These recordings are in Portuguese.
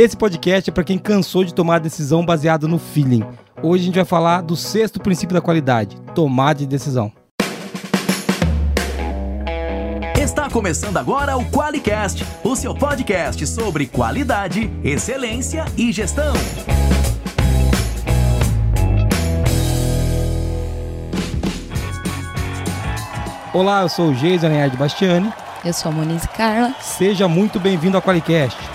Esse podcast é para quem cansou de tomar decisão baseada no feeling. Hoje a gente vai falar do sexto princípio da qualidade: tomada de decisão. Está começando agora o QualiCast, o seu podcast sobre qualidade, excelência e gestão. Olá, eu sou o Geison Lenhard Bastiani. Eu sou a Monize Carla. Seja muito bem-vindo ao QualiCast.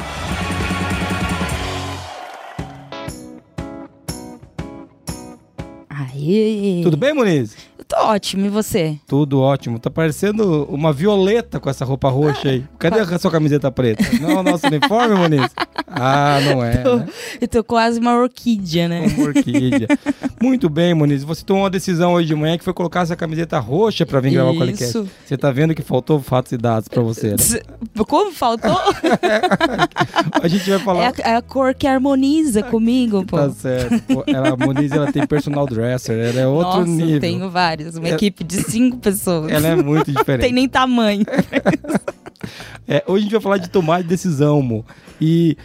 Tudo bem, Monize? Eu tô ótimo, e você? Tudo ótimo. Tá parecendo uma violeta com essa roupa roxa aí. Cadê a sua camiseta preta? Não é o nosso uniforme, Monize? Ah, não é. Tô- né? Eu tô quase uma orquídea, né? Uma orquídea. Muito bem, Muniz. Você tomou uma decisão hoje de manhã que foi colocar essa camiseta roxa pra vir gravar o Qualicast. Isso. Você tá vendo que faltou fatos e dados pra você, né? Como faltou? A gente vai É falar. a, é a cor que harmoniza comigo, pô. Tá certo. Ela, a Muniz, ela tem personal dresser. Ela é outro Nossa, nível. eu tenho vários. Uma É- equipe de cinco pessoas. Ela é muito Não tem diferente. nem tamanho. É, hoje a gente vai falar de tomar de decisão, mo. E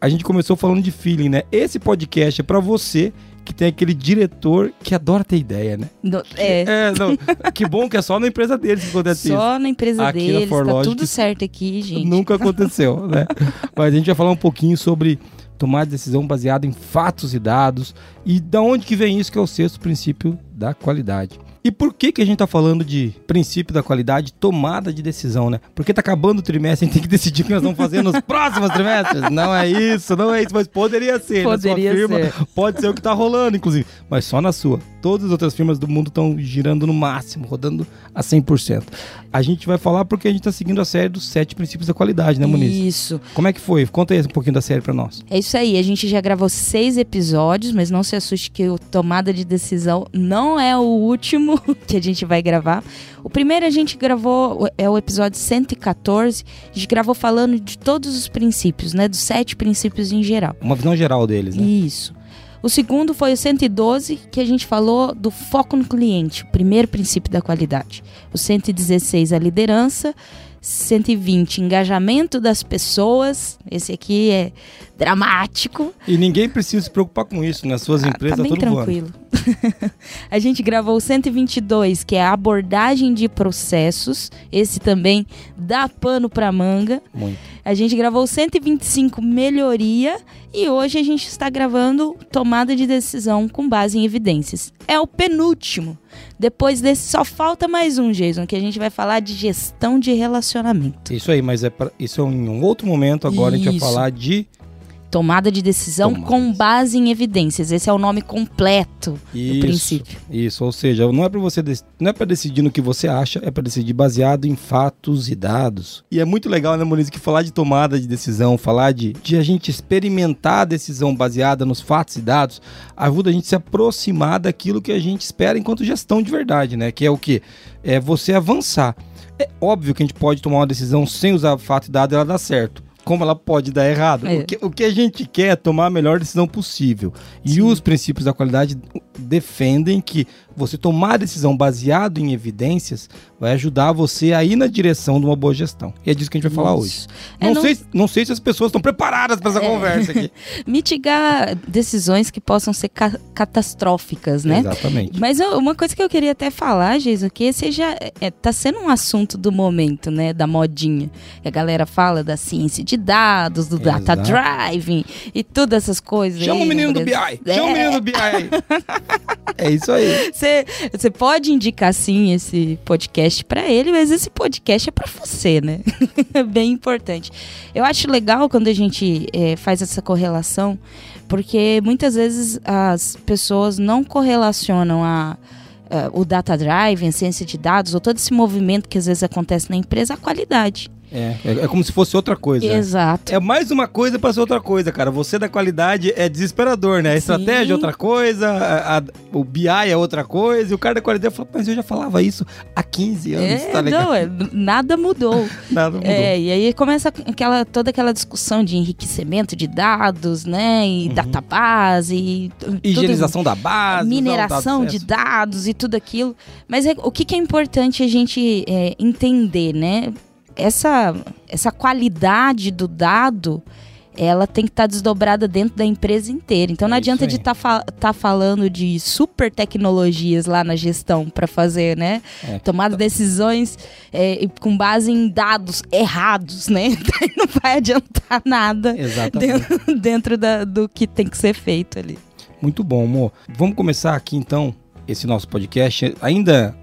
a gente começou falando de feeling, né? Esse podcast é pra você que tem aquele diretor que adora ter ideia, né? No- é. É, não. Que bom que é só na empresa deles que acontece isso. Só na empresa Aqui na deles, tá tudo certo aqui, gente. Nunca aconteceu, né? Mas a gente vai falar um pouquinho sobre tomar decisão baseada em fatos e dados e da onde que vem isso que é o sexto princípio da qualidade. E por que que a gente tá falando de princípio da qualidade, tomada de decisão, né? Porque tá acabando o trimestre, a gente tem que decidir o que nós vamos fazer nos próximos trimestres. Não é isso, não é isso, mas poderia ser. Poderia na sua firma, ser. pode ser o que tá rolando, inclusive, mas só na sua. Todas as outras firmas do mundo estão girando no máximo, rodando a 100%. A gente vai falar porque a gente tá seguindo a série dos sete princípios da qualidade, né, Muniz? Isso. Como é que foi? Conta aí um pouquinho da série pra nós. É isso aí, a gente já gravou seis episódios, mas não se assuste que o Tomada de Decisão não é o último que a gente vai gravar. O primeiro a gente gravou, é o episódio 114, a gente gravou falando de todos os princípios, né? Dos sete princípios em geral. Uma visão geral deles, né? Isso. O segundo foi o 112, que a gente falou do foco no cliente, o primeiro princípio da qualidade. O 116, a liderança. 120, engajamento das pessoas. Esse aqui é dramático. E ninguém precisa se preocupar com isso, nas suas Ah, empresas tá bem voando. tranquilo. a gente gravou o 122, que é a abordagem de processos. Esse também dá pano pra manga. Muito. A gente gravou o 125, melhoria. E hoje a gente está gravando tomada de decisão com base em evidências. É o penúltimo. Depois desse, só falta mais um, Jason, que a gente vai falar de gestão de relacionamento. Isso aí, mas é pra, isso é em um outro momento. Agora a gente vai Isso. falar de Tomada de decisão Tomada com base em evidências. Esse é o nome completo isso. do princípio. Isso, ou seja, não é para você não é para decidir no que você acha, é para decidir baseado em fatos e dados. E é muito legal, né, Maurício, que falar de tomada de decisão, falar de, de a gente experimentar a decisão baseada nos fatos e dados, ajuda a gente a se aproximar daquilo que a gente espera enquanto gestão de verdade, né? Que é o que é você avançar. É óbvio que a gente pode tomar uma decisão sem usar fato e dado e ela dá certo. Como ela pode dar errado. É. O, que, o que a gente quer é tomar a melhor decisão possível. E Sim. os princípios da qualidade defendem que você tomar a decisão baseado em evidências vai ajudar você a ir na direção de uma boa gestão. E é disso que a gente vai falar hoje. Isso. É, Não, não- sei, não sei se as pessoas estão preparadas para essa É. conversa aqui. Mitigar decisões que possam ser ca- catastróficas, né? Exatamente. Mas eu- uma coisa que eu queria até falar, Geisa, que esse já é, tá sendo um assunto do momento, né? Da modinha. A galera fala da ciência de dados, do data Exato. driving e todas essas coisas. Chama aí, o menino do BI. Brasil. Chama o É. menino do BI aí. É isso aí. Você você pode indicar sim esse podcast pra ele, mas esse podcast é pra você, né? É bem importante. Eu acho legal quando a gente eh, faz essa correlação, porque muitas vezes as pessoas não correlacionam a, a- o data drive, a ciência de dados, ou todo esse movimento que às vezes acontece na empresa, à qualidade. É, é, é como se fosse outra coisa. Exato. É mais uma coisa para ser outra coisa, cara. Você da qualidade é desesperador, né? A Sim. estratégia é outra coisa, a- a- o BI é outra coisa, e o cara da qualidade fala, mas eu já falava isso há 15 anos, É, tá ligado? não, é, nada mudou. Nada mudou. É, e aí começa aquela, toda aquela discussão de enriquecimento de dados, né? E database, e tu- tudo- Higienização da base. mineração o de dado dados e tudo aquilo. Mas é- o que, que é importante a gente é, entender, né? Essa, essa qualidade do dado ela tem que estar tá desdobrada dentro da empresa inteira. Então não É adianta de estar fa tá falando de super tecnologias lá na gestão para fazer, né? É. Tomar decisões é, com base em dados errados, né? Não vai adiantar nada Exatamente. dentro, dentro da- do que tem que ser feito ali. Muito bom, amor. Vamos começar aqui então esse nosso podcast. Ainda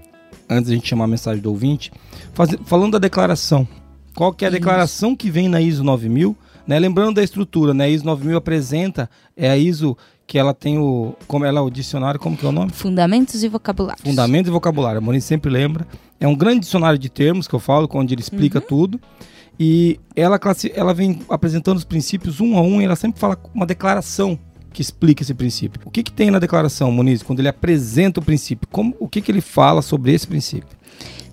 antes da gente chamar a mensagem do ouvinte, faze- falando da declaração. Qual que é a Isso. declaração que vem na ISO 9000? Né? Lembrando da estrutura, né? A ISO 9000 apresenta é a ISO que ela tem o como ela o dicionário, como que é o nome? Fundamentos e vocabulários. Fundamentos e vocabulário. A Maurício sempre lembra. É um grande dicionário de termos que eu falo, onde ele explica tudo. E ela, classi- ela vem apresentando os princípios um a um e ela sempre fala uma declaração que explica esse princípio. O que, que tem na declaração, Muniz, quando ele apresenta o princípio? Como, o que, que ele fala sobre esse princípio?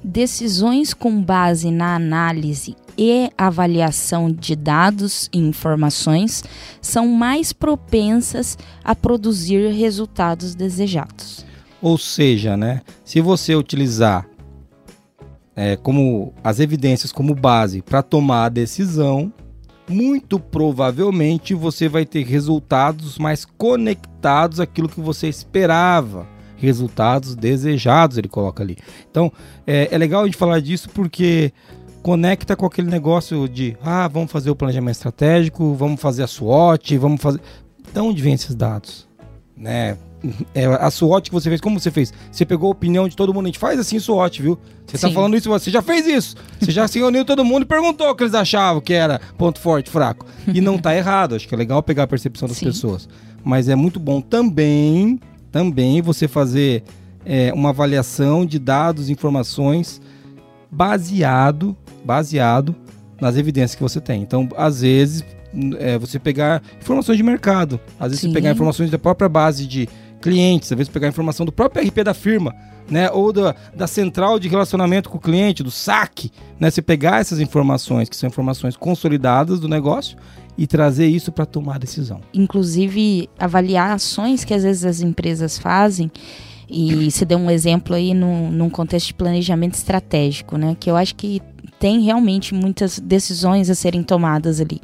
Decisões com base na análise e avaliação de dados e informações são mais propensas a produzir resultados desejados. Ou seja, né, se você utilizar é, como as evidências como base para tomar a decisão, muito provavelmente você vai ter resultados mais conectados àquilo que você esperava. Resultados desejados, ele coloca ali. Então, é, é legal a gente falar disso porque conecta com aquele negócio de ah, vamos fazer o planejamento estratégico, vamos fazer a SWOT, vamos fazer. De onde vem esses dados? Né? É, a SWOT que você fez, como você fez? Você pegou a opinião de todo mundo, a gente faz assim SWOT, viu? Você tá Sim. falando isso, você já fez isso. Você já se reuniu todo mundo e perguntou o que eles achavam que era ponto forte, fraco. E não tá errado, acho que é legal pegar a percepção das Sim. pessoas. Mas é muito bom também, também você fazer é, uma avaliação de dados, informações baseado, baseado nas evidências que você tem. Então, às vezes, é, você pegar informações de mercado, às vezes Sim. você pegar informações da própria base de clientes, às vezes pegar informação do próprio RP da firma, né, ou da, da central de relacionamento com o cliente, do SAC, né, você pegar essas informações, que são informações consolidadas do negócio, e trazer isso para tomar decisão. Inclusive, avaliar ações que às vezes as empresas fazem. E você deu um exemplo aí num, num contexto de planejamento estratégico, né? Que eu acho que tem realmente muitas decisões a serem tomadas ali.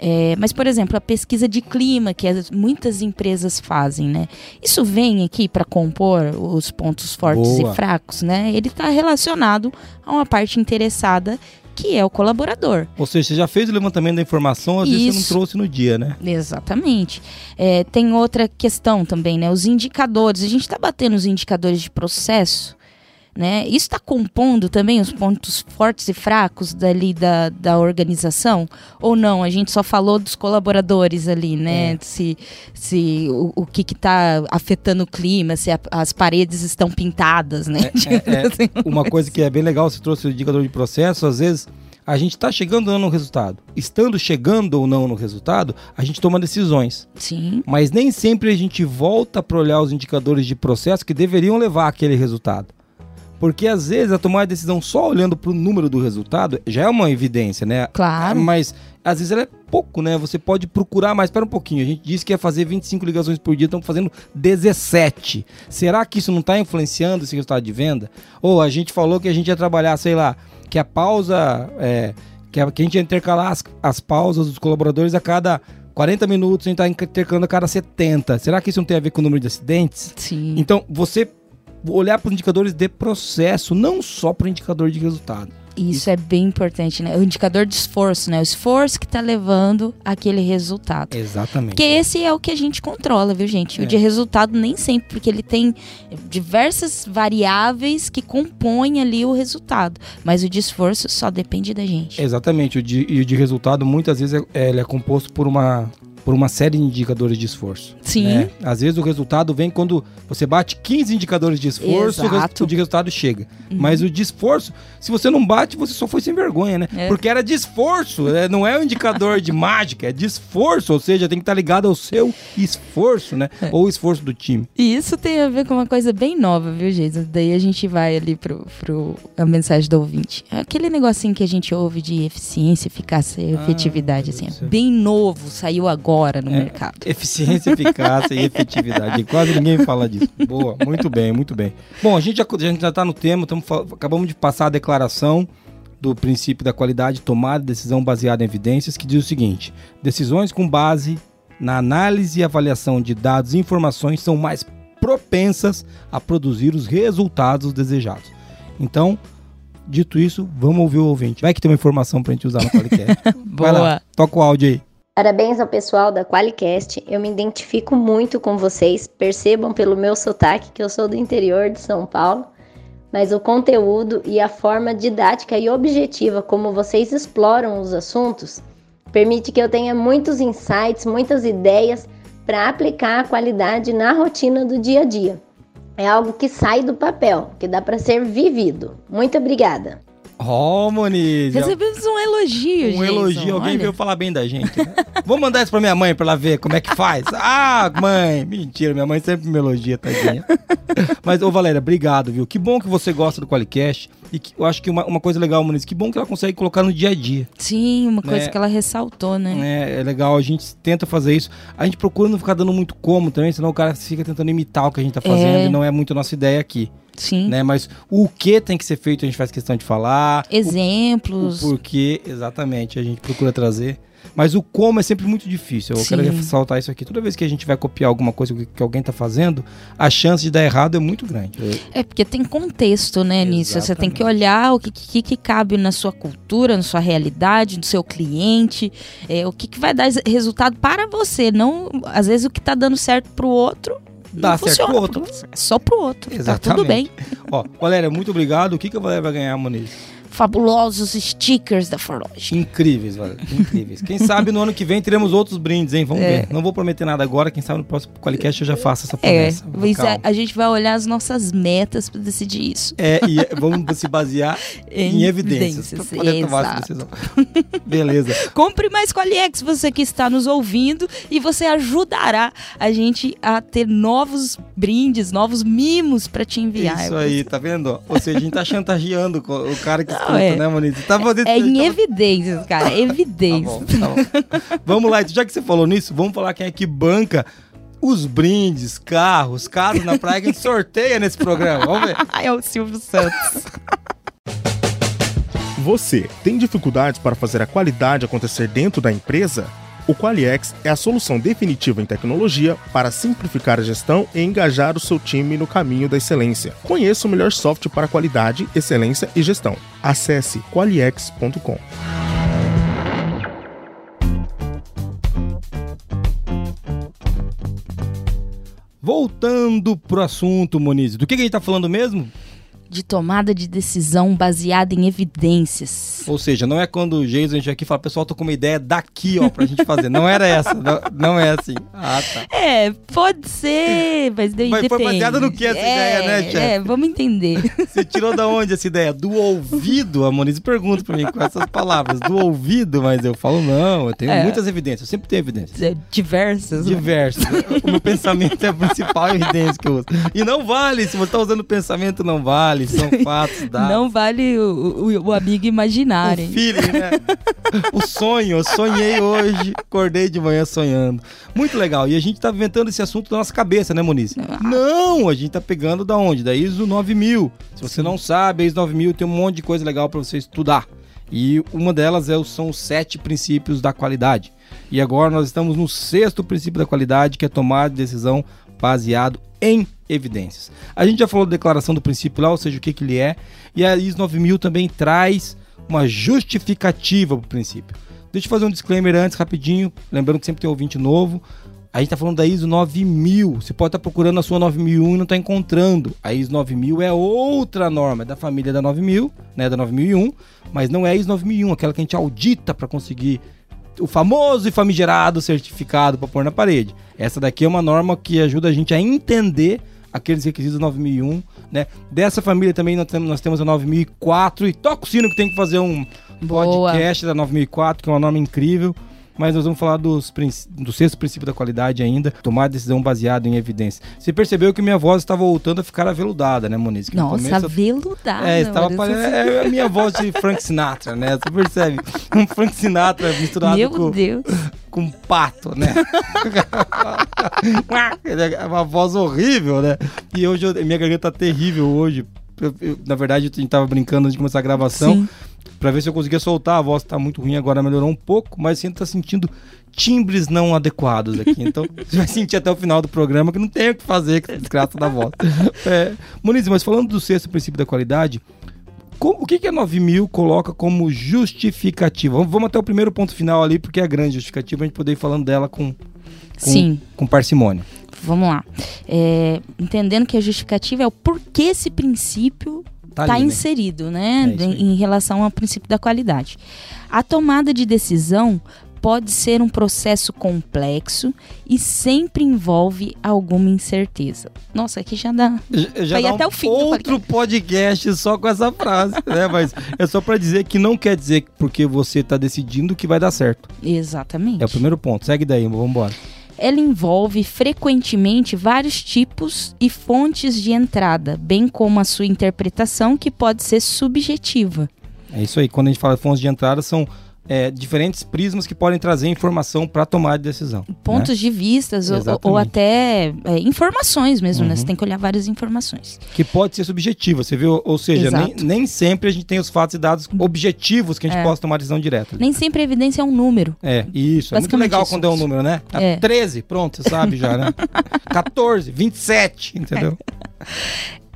É, mas, por exemplo, a pesquisa de clima que as- muitas empresas fazem, né? Isso vem aqui para compor os pontos fortes Boa. e fracos, né? Ele está relacionado a uma parte interessada que é o colaborador. Ou seja, você já fez o levantamento da informação, às vezes você não Isso. trouxe no dia, né? Exatamente. É, tem outra questão também, né? Os indicadores. A gente está batendo os indicadores de processo, né? Isso está compondo também os pontos fortes e fracos dali da, da organização? Ou não? A gente só falou dos colaboradores ali, né? É. Se, se o, o que está afetando o clima, se a- as paredes estão pintadas, né? Tipo é, assim. Uma coisa que é bem legal, você trouxe o indicador de processo, às vezes a gente está chegando ou não no resultado. Estando chegando ou não no resultado, a gente toma decisões. Sim, Mas nem sempre a gente volta para olhar os indicadores de processo que deveriam levar àquele resultado. Porque às vezes a tomar a decisão só olhando para o número do resultado já é uma evidência, né? claro. Mas às vezes ela é pouco, né? Você pode procurar mais. Espera um pouquinho. A gente disse que ia fazer 25 ligações por dia, estamos fazendo 17. Será que isso não está influenciando esse resultado de venda? Ou a gente falou que a gente ia trabalhar, sei lá, que a pausa. É, que, a, que a gente ia intercalar as, as pausas dos colaboradores a cada 40 minutos, a gente está intercalando a cada 70. Será que isso não tem a ver com o número de acidentes? Sim. Então, você olhar para os indicadores de processo, não só para o indicador de resultado. Isso é bem importante, né? O indicador de esforço, né? O esforço que tá levando aquele resultado. Exatamente. Porque esse é o que a gente controla, viu, gente? É. O de resultado nem sempre, porque ele tem diversas variáveis que compõem ali o resultado. Mas o de esforço só depende da gente. Exatamente, o de, e o de resultado muitas vezes é, é- ele é composto por uma, por uma série de indicadores de esforço. Sim. né? Às vezes o resultado vem quando você bate 15 indicadores de esforço, Exato. o de resultado chega. Mas o de esforço, se você não bate, você só foi sem vergonha, né? É. Porque era de esforço, né? não é um indicador de mágica, é de esforço, ou seja, tem que estar ligado ao seu esforço, né? É. Ou o esforço do time. E isso tem a ver com uma coisa bem nova, viu, gente? Daí a gente vai ali pro, pro a mensagem do ouvinte. Aquele negocinho que a gente ouve de eficiência, eficácia e Ah, efetividade, assim, é bem novo, saiu agora no É. mercado. Eficiência, eficácia e efetividade. Quase ninguém fala disso. Boa, muito bem, muito bem. Bom, a gente já, a gente já tá no tema, tamo, acabamos de passar a declaração. do princípio da qualidade, tomada de decisão baseada em evidências, que diz o seguinte: decisões com base na análise e avaliação de dados e informações são mais propensas a produzir os resultados desejados. Então, dito isso, vamos ouvir o ouvinte. Vai que tem uma informação pra gente usar no podcast. Vai lá, Boa. toca o áudio aí. Parabéns ao pessoal da Qualicast. Eu me identifico muito com vocês. Percebam pelo meu sotaque que eu sou do interior de São Paulo, mas o conteúdo e a forma didática e objetiva como vocês exploram os assuntos permite que eu tenha muitos insights, muitas ideias para aplicar a qualidade na rotina do dia a dia. É algo que sai do papel, que dá para ser vivido. Muito obrigada. Ó, Moniz. Recebemos um elogio, Um elogio, alguém olha. veio falar bem da gente. Né? Vou mandar isso pra minha mãe pra ela ver como é que faz. Ah, mãe, mentira, minha mãe sempre me elogia, tadinha. Mas, ô Valéria, obrigado, viu? Que bom que você gosta do Qualicast. E que, eu acho que uma, uma coisa legal, Muniz, que bom que ela consegue colocar no dia a dia. Sim, uma coisa Né? que ela ressaltou, né? É, é legal, a gente tenta fazer isso. A gente procura não ficar dando muito como também, senão o cara fica tentando imitar o que a gente tá fazendo É. e não é muito nossa ideia aqui. Sim. Né? Mas o que tem que ser feito, a gente faz questão de falar. O Exemplos. porquê, exatamente, a gente procura trazer. Mas o como é sempre muito difícil. Eu quero Sim. ressaltar isso aqui. Toda vez que a gente vai copiar alguma coisa que, alguém tá fazendo, a chance de dar errado é muito grande. É porque tem contexto, né, nisso. Você tem que Exatamente. olhar o que, que, que cabe na sua cultura, na sua realidade, no seu cliente, é, o que, que vai dar res- resultado para você. Não, às vezes o que tá dando certo pro outro. Dá certo funciona pro outro. É só pro outro. Tá Exatamente. tudo bem. Ó, Valéria, muito obrigado. O que, que a Valéria vai ganhar, Moniz? Fabulosos stickers da Forlogic. Incríveis, Valéria. Incríveis. Quem sabe no ano que vem teremos outros brindes, hein? Vamos É. ver. Não vou prometer nada agora. Quem sabe no próximo Qualicast eu já faço essa É, promessa. mas a, gente vai olhar as nossas metas para decidir isso. É, e é- vamos se basear em, Em evidências. evidências, pra poder tomar essa exato. decisão. Beleza. Compre mais Qualiex, você que está nos ouvindo, e você ajudará a gente a ter novos brindes, novos mimos para te enviar. Isso aí, tá vendo? Ou seja, a gente tá chantageando o cara que escuta, é. né, Moniz? Tá fazendo É em tá- evidências, cara, Tá evidências. bom, tá bom. vamos lá, então, já que você falou nisso, vamos falar quem é que banca os brindes, carros, casas na praia que a gente sorteia nesse programa. Vamos ver. é o Silvio Santos. Você tem dificuldades para fazer a qualidade acontecer dentro da empresa? O Qualiex é a solução definitiva em tecnologia para simplificar a gestão e engajar o seu time no caminho da excelência. Conheça o melhor software para qualidade, excelência e gestão. Acesse qualiex.com. Voltando pro assunto, Moniz, do que, que a gente tá falando mesmo? De tomada de decisão baseada em evidências. Ou seja, não é quando o Jason aqui e fala, pessoal, tô com uma ideia daqui, ó, pra gente fazer. Não era essa, não, não é assim. Ah, tá. É, pode ser, mas daí Mas foi depende. baseada no que essa ideia, né, chefe? É, vamos entender. Você tirou da onde essa ideia? Do ouvido? A Moniz pergunta pra mim com essas palavras. Do ouvido, mas eu falo, não, eu tenho É. muitas evidências, eu sempre tenho evidências. É, Diversas. né? Diversas. o meu pensamento é a principal evidência que eu uso. E não vale, se você tá usando pensamento, não vale, são fatos, dados. Não vale o, o, o amigo imaginário. O hein? feeling, né? o sonho, eu sonhei hoje, acordei de manhã sonhando. Muito legal. E a gente tá inventando esse assunto da nossa cabeça, né, Moniz? Não, a gente tá pegando da onde? Da ISO 9000. Se você não sabe, a ISO 9000 tem um monte de coisa legal para você estudar. E uma delas é, o- são os sete princípios da qualidade. E agora nós estamos no sexto princípio da qualidade, que é tomar decisão baseado em evidências. A gente já falou da declaração do princípio lá, ou seja, o que, que ele é. E a ISO 9000 também traz uma justificativa para o princípio. Deixa eu fazer um disclaimer antes, rapidinho. Lembrando que sempre tem ouvinte novo. A gente está falando da ISO 9000. Você pode estar procurando a sua 9001 e não está encontrando. A ISO 9000 é outra norma, é da família da 9000, né, da 9001, mas não é a ISO 9001, aquela que a gente audita para conseguir o famoso e famigerado certificado para pôr na parede. Essa daqui é uma norma que ajuda a gente a entender aqueles requisitos da 9001, né? Dessa família também nós temos, nós temos a 9004 e toca o sino que tem que fazer um Boa. podcast da 9004, que é uma norma incrível. Mas nós vamos falar dos, do sexto princípio da qualidade ainda, tomar decisão baseada em evidência. Você percebeu que minha voz estava voltando a ficar aveludada, né, Moniz? Que no Nossa, começo eu- veludada. é, estava pare- é a minha voz de Frank Sinatra, né? Você percebe? Um Frank Sinatra misturado Meu com, Deus. com um pato, né? é uma voz horrível, né? E hoje eu- minha garganta tá terrível hoje. Eu- eu- na verdade, a gente tava brincando antes de começar a gravação. Sim. Pra ver se eu conseguia soltar. A voz tá muito ruim agora, melhorou um pouco, mas você tá sentindo timbres não adequados aqui. Então, você vai sentir até o final do programa que não tem o que fazer com a desgraça da voz. É, Muniz, mas falando do sexto princípio da qualidade, o que, que a 9000 coloca como justificativa? Vamos, vamos até o primeiro ponto final ali, porque é a grande justificativa, a gente poder ir falando dela com, com, Sim. com parcimônia. Vamos lá. É, entendendo que a justificativa é o porquê esse princípio está ali, né? inserido, né, É isso aí. em relação ao princípio da qualidade. A tomada de decisão pode ser um processo complexo e sempre envolve alguma incerteza. Nossa, aqui já dá. Já, já dá até um o fim outro podcast só com essa frase, né? Mas é só pra dizer que não quer dizer que porque você tá decidindo que vai dar certo. Exatamente. É o primeiro ponto. Segue daí, vamos embora. Ela envolve frequentemente vários tipos e fontes de entrada, bem como a sua interpretação, que pode ser subjetiva. É isso aí. Quando a gente fala de fontes de entrada, são é, diferentes prismas que podem trazer informação para tomar de decisão. Pontos né? de vistas ou, ou até é, informações mesmo, né? Uhum. Você tem que olhar várias informações. Que pode ser subjetiva, você viu? Ou seja, nem, nem sempre a gente tem os fatos e dados objetivos que a gente É. possa tomar decisão direta. Nem sempre a evidência é um número. É, isso. É muito legal isso. quando é um número, né? É. 13, pronto, você sabe já, né? 14, 27, entendeu?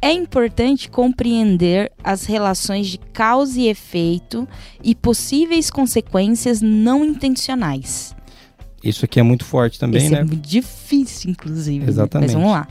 É importante compreender as relações de causa e efeito e possíveis consequências não intencionais. Isso aqui é muito forte também, Esse né? é muito difícil, inclusive. né? Exatamente. Mas vamos lá.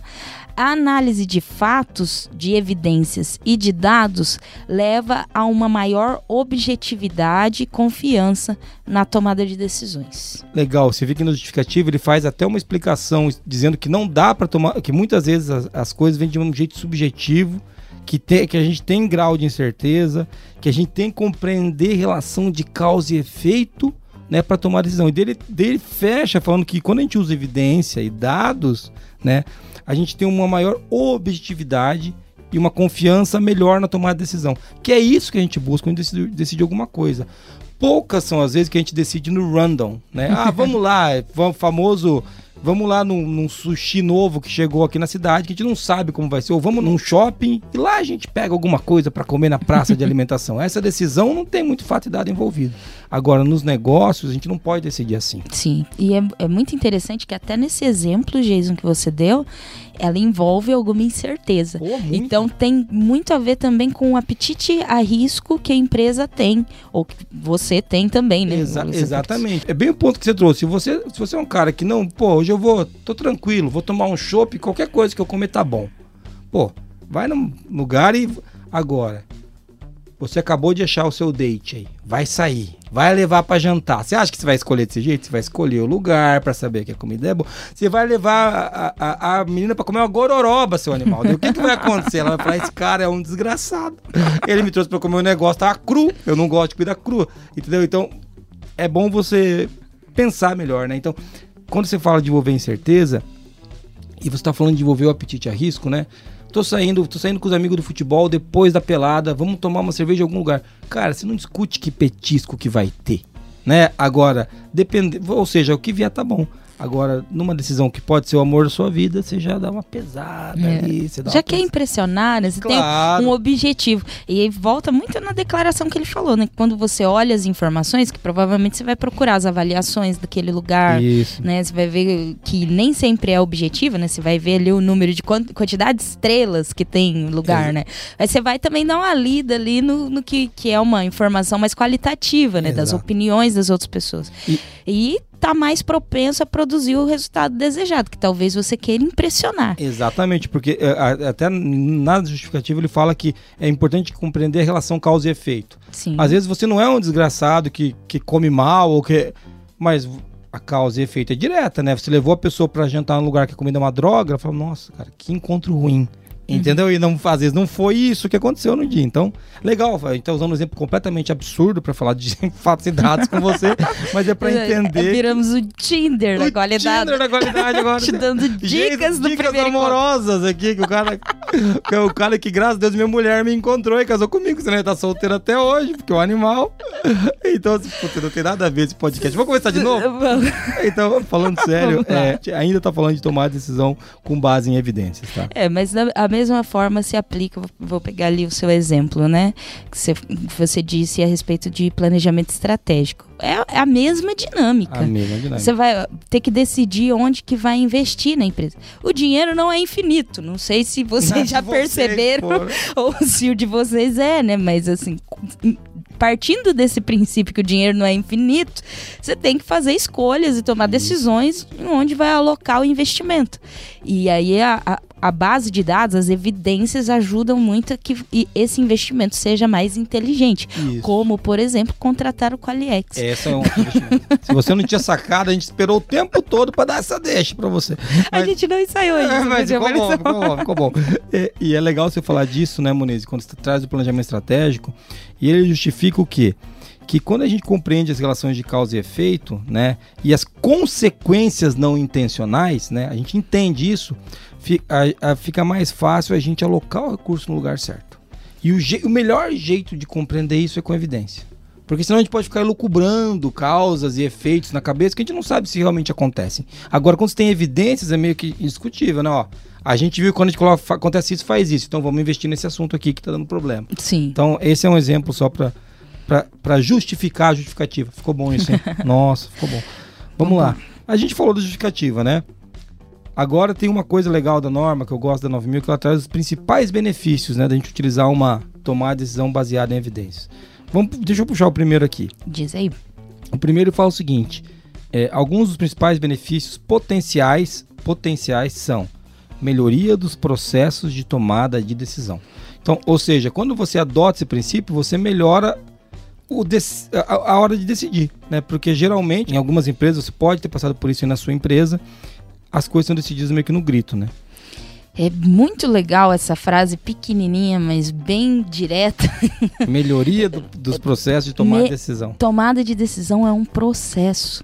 A análise de fatos, de evidências e de dados leva a uma maior objetividade e confiança na tomada de decisões. Legal, você vê que no justificativo ele faz até uma explicação dizendo que não dá para tomar, que muitas vezes as, as coisas vêm de um jeito subjetivo, que, tem, que a gente tem grau de incerteza, que a gente tem que compreender relação de causa e efeito, né, para tomar decisão. E dele, dele fecha falando que quando a gente usa evidência e dados, né, a gente tem uma maior objetividade e uma confiança melhor na tomada de decisão. Que é isso que a gente busca quando decide, decide alguma coisa. Poucas são as vezes que a gente decide no random, né? Ah, vamos lá, é o famoso, vamos lá num, num sushi novo que chegou aqui na cidade, que a gente não sabe como vai ser, ou vamos num shopping e lá a gente pega alguma coisa para comer na praça de alimentação. Essa decisão não tem muito fato e dado envolvido. Agora, nos negócios, a gente não pode decidir assim. Sim, e é, é muito interessante que até nesse exemplo, Jason, que você deu, ela envolve alguma incerteza. Pô. Então tem muito a ver também com o apetite a risco que a empresa tem, ou que você tem também, né? Exa- exatamente. É bem o ponto que você trouxe. Se você, se você é um cara que não, pô, hoje eu vou, tô tranquilo, vou tomar um chopp, qualquer coisa que eu comer tá bom. Pô, vai num lugar e agora você acabou de achar o seu date aí, vai sair, vai levar pra jantar. Você acha que você vai escolher desse jeito? Você vai escolher o lugar pra saber que a comida é boa. Você vai levar a, a, a menina pra comer uma gororoba, seu animal. O que, que vai acontecer? Ela vai falar: esse cara é um desgraçado. Ele me trouxe pra comer um negócio, tava cru. Eu não gosto de comida crua. Entendeu? Então, é bom você pensar melhor, né? Então, quando você fala de envolver incerteza, e você tá falando de envolver o apetite a risco, né? Tô saindo, tô saindo com os amigos do futebol depois da pelada, vamos tomar uma cerveja em algum lugar. Cara, você não discute que petisco que vai ter, né? Agora, depende, ou seja, o que vier tá bom. Agora, numa decisão que pode ser o amor da sua vida, você já dá uma pesada É. ali, você dá Já quer pens- impressionar, né? Você Claro. tem um objetivo. E aí volta muito na declaração que ele falou, né? Que Quando você olha as informações, que provavelmente você vai procurar as avaliações daquele lugar, Isso. né? Você vai ver que nem sempre é objetiva, né? Você vai ver ali o número de quant- quantidade de estrelas que tem lugar, Exa- né? Aí você vai também dar uma lida ali no, no que, que é uma informação mais qualitativa, né? Das Exato. opiniões das outras pessoas. E- E tá mais propenso a produzir o resultado desejado, que talvez você queira impressionar. Exatamente, porque a- até na justificativa ele fala que é importante compreender a relação causa e efeito. Sim. Às vezes você não é um desgraçado que, que come mal ou que. Mas a causa e efeito é direta, né? Você levou a pessoa pra jantar num lugar que a comida é uma droga, ela fala, nossa, cara, que encontro ruim. Entendeu? E não, às vezes não foi isso que aconteceu no dia. Então, legal, a gente tá usando um exemplo completamente absurdo pra falar de fatos e dados com você, mas é pra É, entender. Viramos o Tinder da O qualidade. Tinder da qualidade agora. Te dando dicas do dicas encontro. amorosas aqui que o cara o cara que, graças a Deus, minha mulher me encontrou e casou comigo, senão ele tá solteiro até hoje, porque é um animal. Então, assim, puta, não tem nada a ver esse podcast. Vamos começar de novo? Então, falando sério, é, ainda tá falando de tomar decisão com base em evidências, tá? É, mas a mesma forma se aplica, vou pegar ali o seu exemplo, né? Que você, você disse a respeito de planejamento estratégico. É, é a mesma dinâmica. A mesma dinâmica. Você vai ter que decidir onde que vai investir na empresa. O dinheiro não é infinito. Não sei se vocês Não, já se vocês perceberam ou se o de vocês é, né? Mas assim, partindo desse princípio que o dinheiro não é infinito, você tem que fazer escolhas e tomar decisões em onde vai alocar o investimento. E aí a, a, a base de dados, as evidências ajudam muito a que esse investimento seja mais inteligente. Isso. Como, por exemplo, contratar o Qualiex. Essa é um. Se você não tinha sacado, a gente esperou o tempo todo pra dar essa deixa pra você. A Mas- gente não ensaiou isso. É, mas ficou bom, ficou bom, ficou bom. E, e é legal você falar disso, né, Muniz? Quando você traz o planejamento estratégico, e ele justifica o quê? Que quando a gente compreende as relações de causa e efeito, né, e as consequências não intencionais, né, a gente entende isso, a- a- fica mais fácil a gente alocar o recurso no lugar certo. E o, o melhor jeito de compreender isso é com evidência. Porque senão a gente pode ficar elucubrando causas e efeitos na cabeça que a gente não sabe se realmente acontecem. Agora, quando você tem evidências, é meio que indiscutível, né? Ó, a gente viu que quando a gente coloca, acontece isso, faz isso. Então vamos investir nesse assunto aqui que tá dando problema. Sim. Então, esse é um exemplo só pra justificar a justificativa. Ficou bom isso, hein? Nossa, ficou bom. Vamos lá. A gente falou da justificativa, né? Agora tem uma coisa legal da norma que eu gosto da 9000 que ela traz os principais benefícios, né, da gente utilizar uma tomar decisão baseada em evidências. Vamos, deixa eu puxar o primeiro aqui. Diz aí. O primeiro fala o seguinte: é, alguns dos principais benefícios potenciais, potenciais são melhoria dos processos de tomada de decisão. Então, ou seja, quando você adota esse princípio, você melhora a, a hora de decidir, né? Porque geralmente, em algumas empresas, você pode ter passado por isso na sua empresa, as coisas são decididas meio que no grito, né? É muito legal essa frase pequenininha, mas bem direta. Melhoria do- dos processos de tomada Me- de decisão. Tomada de decisão é um processo.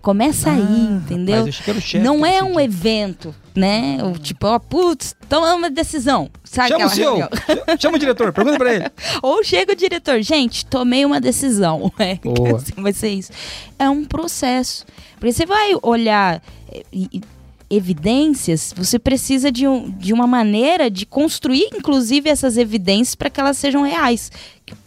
Começa aí, entendeu? Ah, Rapaz, eu achei que era o chefe Não é um evento, né? O tipo, ó, putz, toma uma decisão. Sabe Chama o seu! Chama o diretor, pergunta pra ele. Ou chega o diretor, gente, tomei uma decisão. É, assim vai ser isso. É um processo. Porque você vai olhar eh, e evidências, você precisa de, um, de uma maneira de construir, inclusive, essas evidências para que elas sejam reais.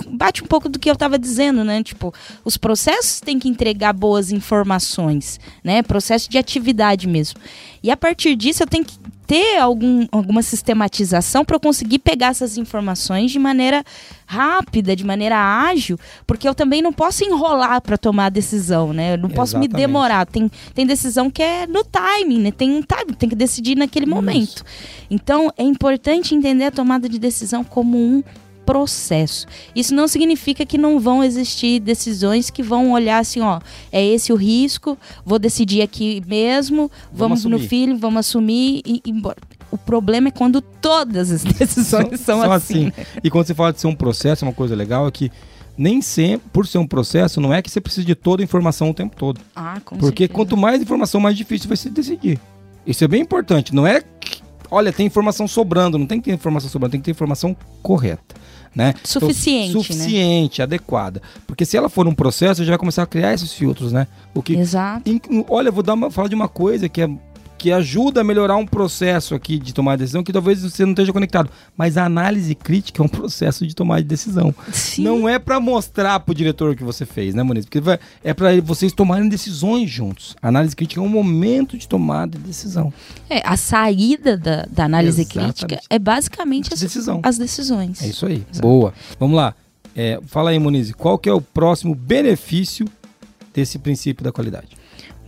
Bate um pouco do que eu estava dizendo, né? Tipo, os processos têm que entregar boas informações, né? Processo de atividade mesmo. E a partir disso, eu tenho que ter algum, alguma sistematização para eu conseguir pegar essas informações de maneira rápida, de maneira ágil, porque eu também não posso enrolar para tomar a decisão, né? Eu não posso me Exatamente. demorar. Tem, tem decisão que é no timing, né? Tem um timing, tem que decidir naquele momento. Então, é importante entender a tomada de decisão como um processo. Isso não significa que não vão existir decisões que vão olhar assim, ó, é esse o risco, vou decidir aqui mesmo, Vamos vamos, no filho, vamos assumir e embora. O problema é quando todas as decisões são, assim. E quando você fala de ser um processo, uma coisa legal é que nem sempre, por ser um processo, não é que você precisa de toda a informação o tempo todo. Ah, com Porque certeza. quanto mais informação, mais difícil vai ser decidir. Isso é bem importante. Não é olha, tem informação sobrando, não tem que ter informação sobrando, tem que ter informação correta. Né? Suficiente, Então, né? suficiente, adequada. Porque se ela for um processo, já vai começar a criar esses filtros, né? O que Exato. Inc- Olha, eu vou dar uma, falar de uma coisa que, é, que ajuda a melhorar um processo aqui de tomar decisão que talvez você não esteja conectado. Mas a análise crítica é um processo de tomar de decisão. Sim. Não é para mostrar pro diretor o que você fez, né, Moniz? Porque vai- é para vocês tomarem decisões juntos. A análise crítica é um momento de tomada de decisão. É, a saída da, da análise Exatamente. crítica é basicamente as, Decisão. as decisões. É isso aí. Boa. Vamos lá. É, fala aí, Moniz, qual que é o próximo benefício desse princípio da qualidade?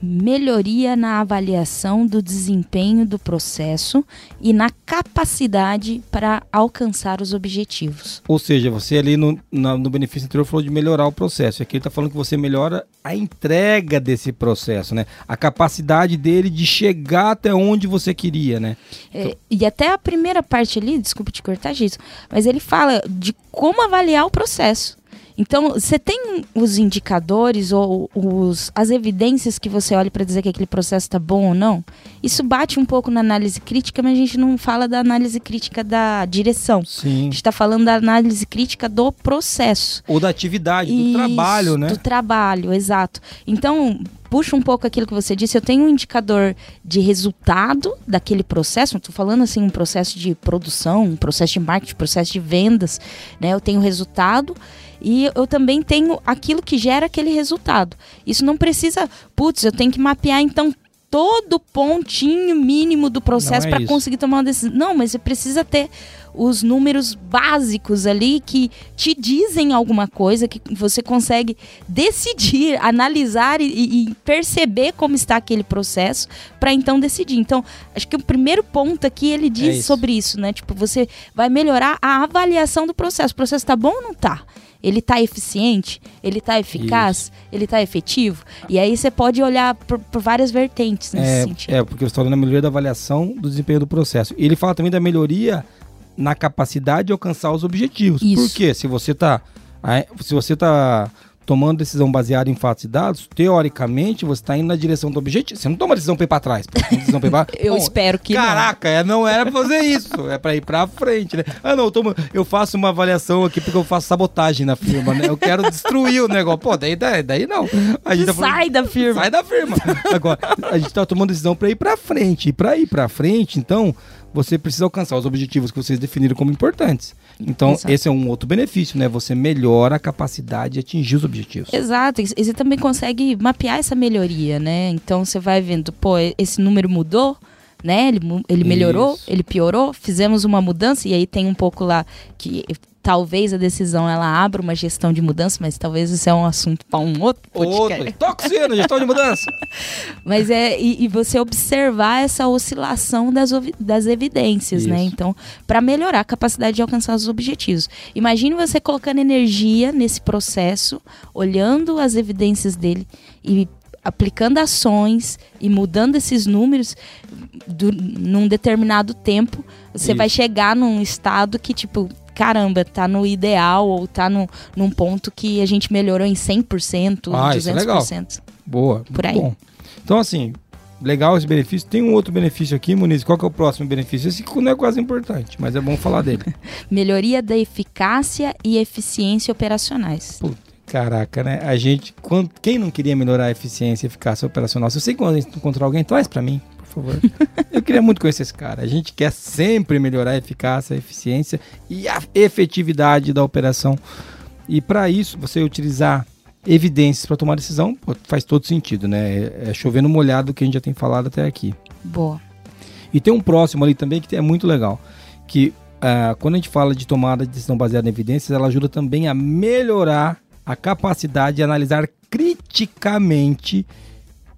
Melhoria na avaliação do desempenho do processo e na capacidade para alcançar os objetivos. Ou seja, você ali no, na- no benefício anterior falou de melhorar o processo. E aqui ele está falando que você melhora a entrega desse processo, né? A capacidade dele de chegar até onde você queria, né? É, e até a primeira parte ali, desculpa te cortar, Gilson, mas ele fala de como avaliar o processo. Então, você tem os indicadores ou os, as evidências que você olha para dizer que aquele processo está bom ou não? Isso bate um pouco na análise crítica, mas a gente não fala da análise crítica da direção. Sim. A gente está falando da análise crítica do processo. Ou da atividade, do Isso, trabalho, né? Do trabalho, exato. Então, puxa um pouco aquilo que você disse. Eu tenho um indicador de resultado daquele processo. Estou falando assim um processo de produção, um processo de marketing, um processo de vendas. Né? Eu tenho resultado e eu também tenho aquilo que gera aquele resultado. Isso não precisa, putz, eu tenho que mapear então todo pontinho mínimo do processo é para conseguir tomar uma decisão. Não, mas você precisa ter os números básicos ali que te dizem alguma coisa, que você consegue decidir, analisar e, e perceber como está aquele processo para então decidir. Então, acho que o primeiro ponto aqui ele diz É isso. sobre isso, né? Tipo, você vai melhorar a avaliação do processo. O processo está bom ou não tá? Ele está eficiente? Ele está eficaz? Ele está efetivo? E aí você pode olhar por, por várias vertentes nesse É, sentido. é, porque você está falando da melhoria da avaliação do desempenho do processo. E ele fala também da melhoria na capacidade de alcançar os objetivos. Isso. Porque se você está se você tá tomando decisão baseada em fatos e dados, teoricamente você está indo na direção do objetivo. Você não toma decisão para ir para trás. decisão pra ir pra... Eu Bom, espero que não. Caraca, é, não era pra fazer isso. É pra ir pra frente, né? Ah, não, eu, tomo- eu faço uma avaliação aqui porque eu faço sabotagem na firma, né? Eu quero destruir o negócio. Pô, daí, daí, daí não. A gente tá falando- Sai da firma. Sai da firma. Agora, a gente tá tomando decisão pra ir pra frente. E pra ir pra frente, então, você precisa alcançar os objetivos que vocês definiram como importantes. Então, Exato. esse é um outro benefício, né? Você melhora a capacidade de atingir os objetivos. Exato, e você também consegue mapear essa melhoria, né? Então você vai vendo, pô, esse número mudou, né? Ele, ele melhorou, Isso. ele piorou, fizemos uma mudança, e aí tem um pouco lá que talvez a decisão ela abra uma gestão de mudança, mas talvez isso é um assunto para um outro podcast. Outro. Toxina, gestão de mudança. Mas é e, e você observar essa oscilação das, das evidências, né? Isso. Então, para melhorar a capacidade de alcançar os objetivos. Imagine você colocando energia nesse processo, olhando as evidências dele e aplicando ações e mudando esses números do- num determinado tempo, você vai Isso. chegar num estado que tipo Caramba, tá no ideal ou tá no, num ponto que a gente melhorou em 100%, Ah, isso é legal. 200%. Boa. Por aí. Bom. Então, assim, legal esse benefício. Tem um outro benefício aqui, Muniz. Qual que é o próximo benefício? Esse não é quase importante, mas é bom falar dele. Melhoria da eficácia e eficiência operacionais. Puta, caraca, né? A gente, quando, quem não queria melhorar a eficiência e eficácia operacional? Se você encontrar alguém, traz pra mim, favor. Eu queria muito conhecer esse cara. A gente quer sempre melhorar a eficácia, a eficiência e a efetividade da operação. E para isso, você utilizar evidências para tomar decisão pô, faz todo sentido, né? É, é chover no molhado que a gente já tem falado até aqui. Boa. E tem um próximo ali também que é muito legal, que ah, quando a gente fala de tomada de decisão baseada em evidências, ela ajuda também a melhorar a capacidade de analisar criticamente,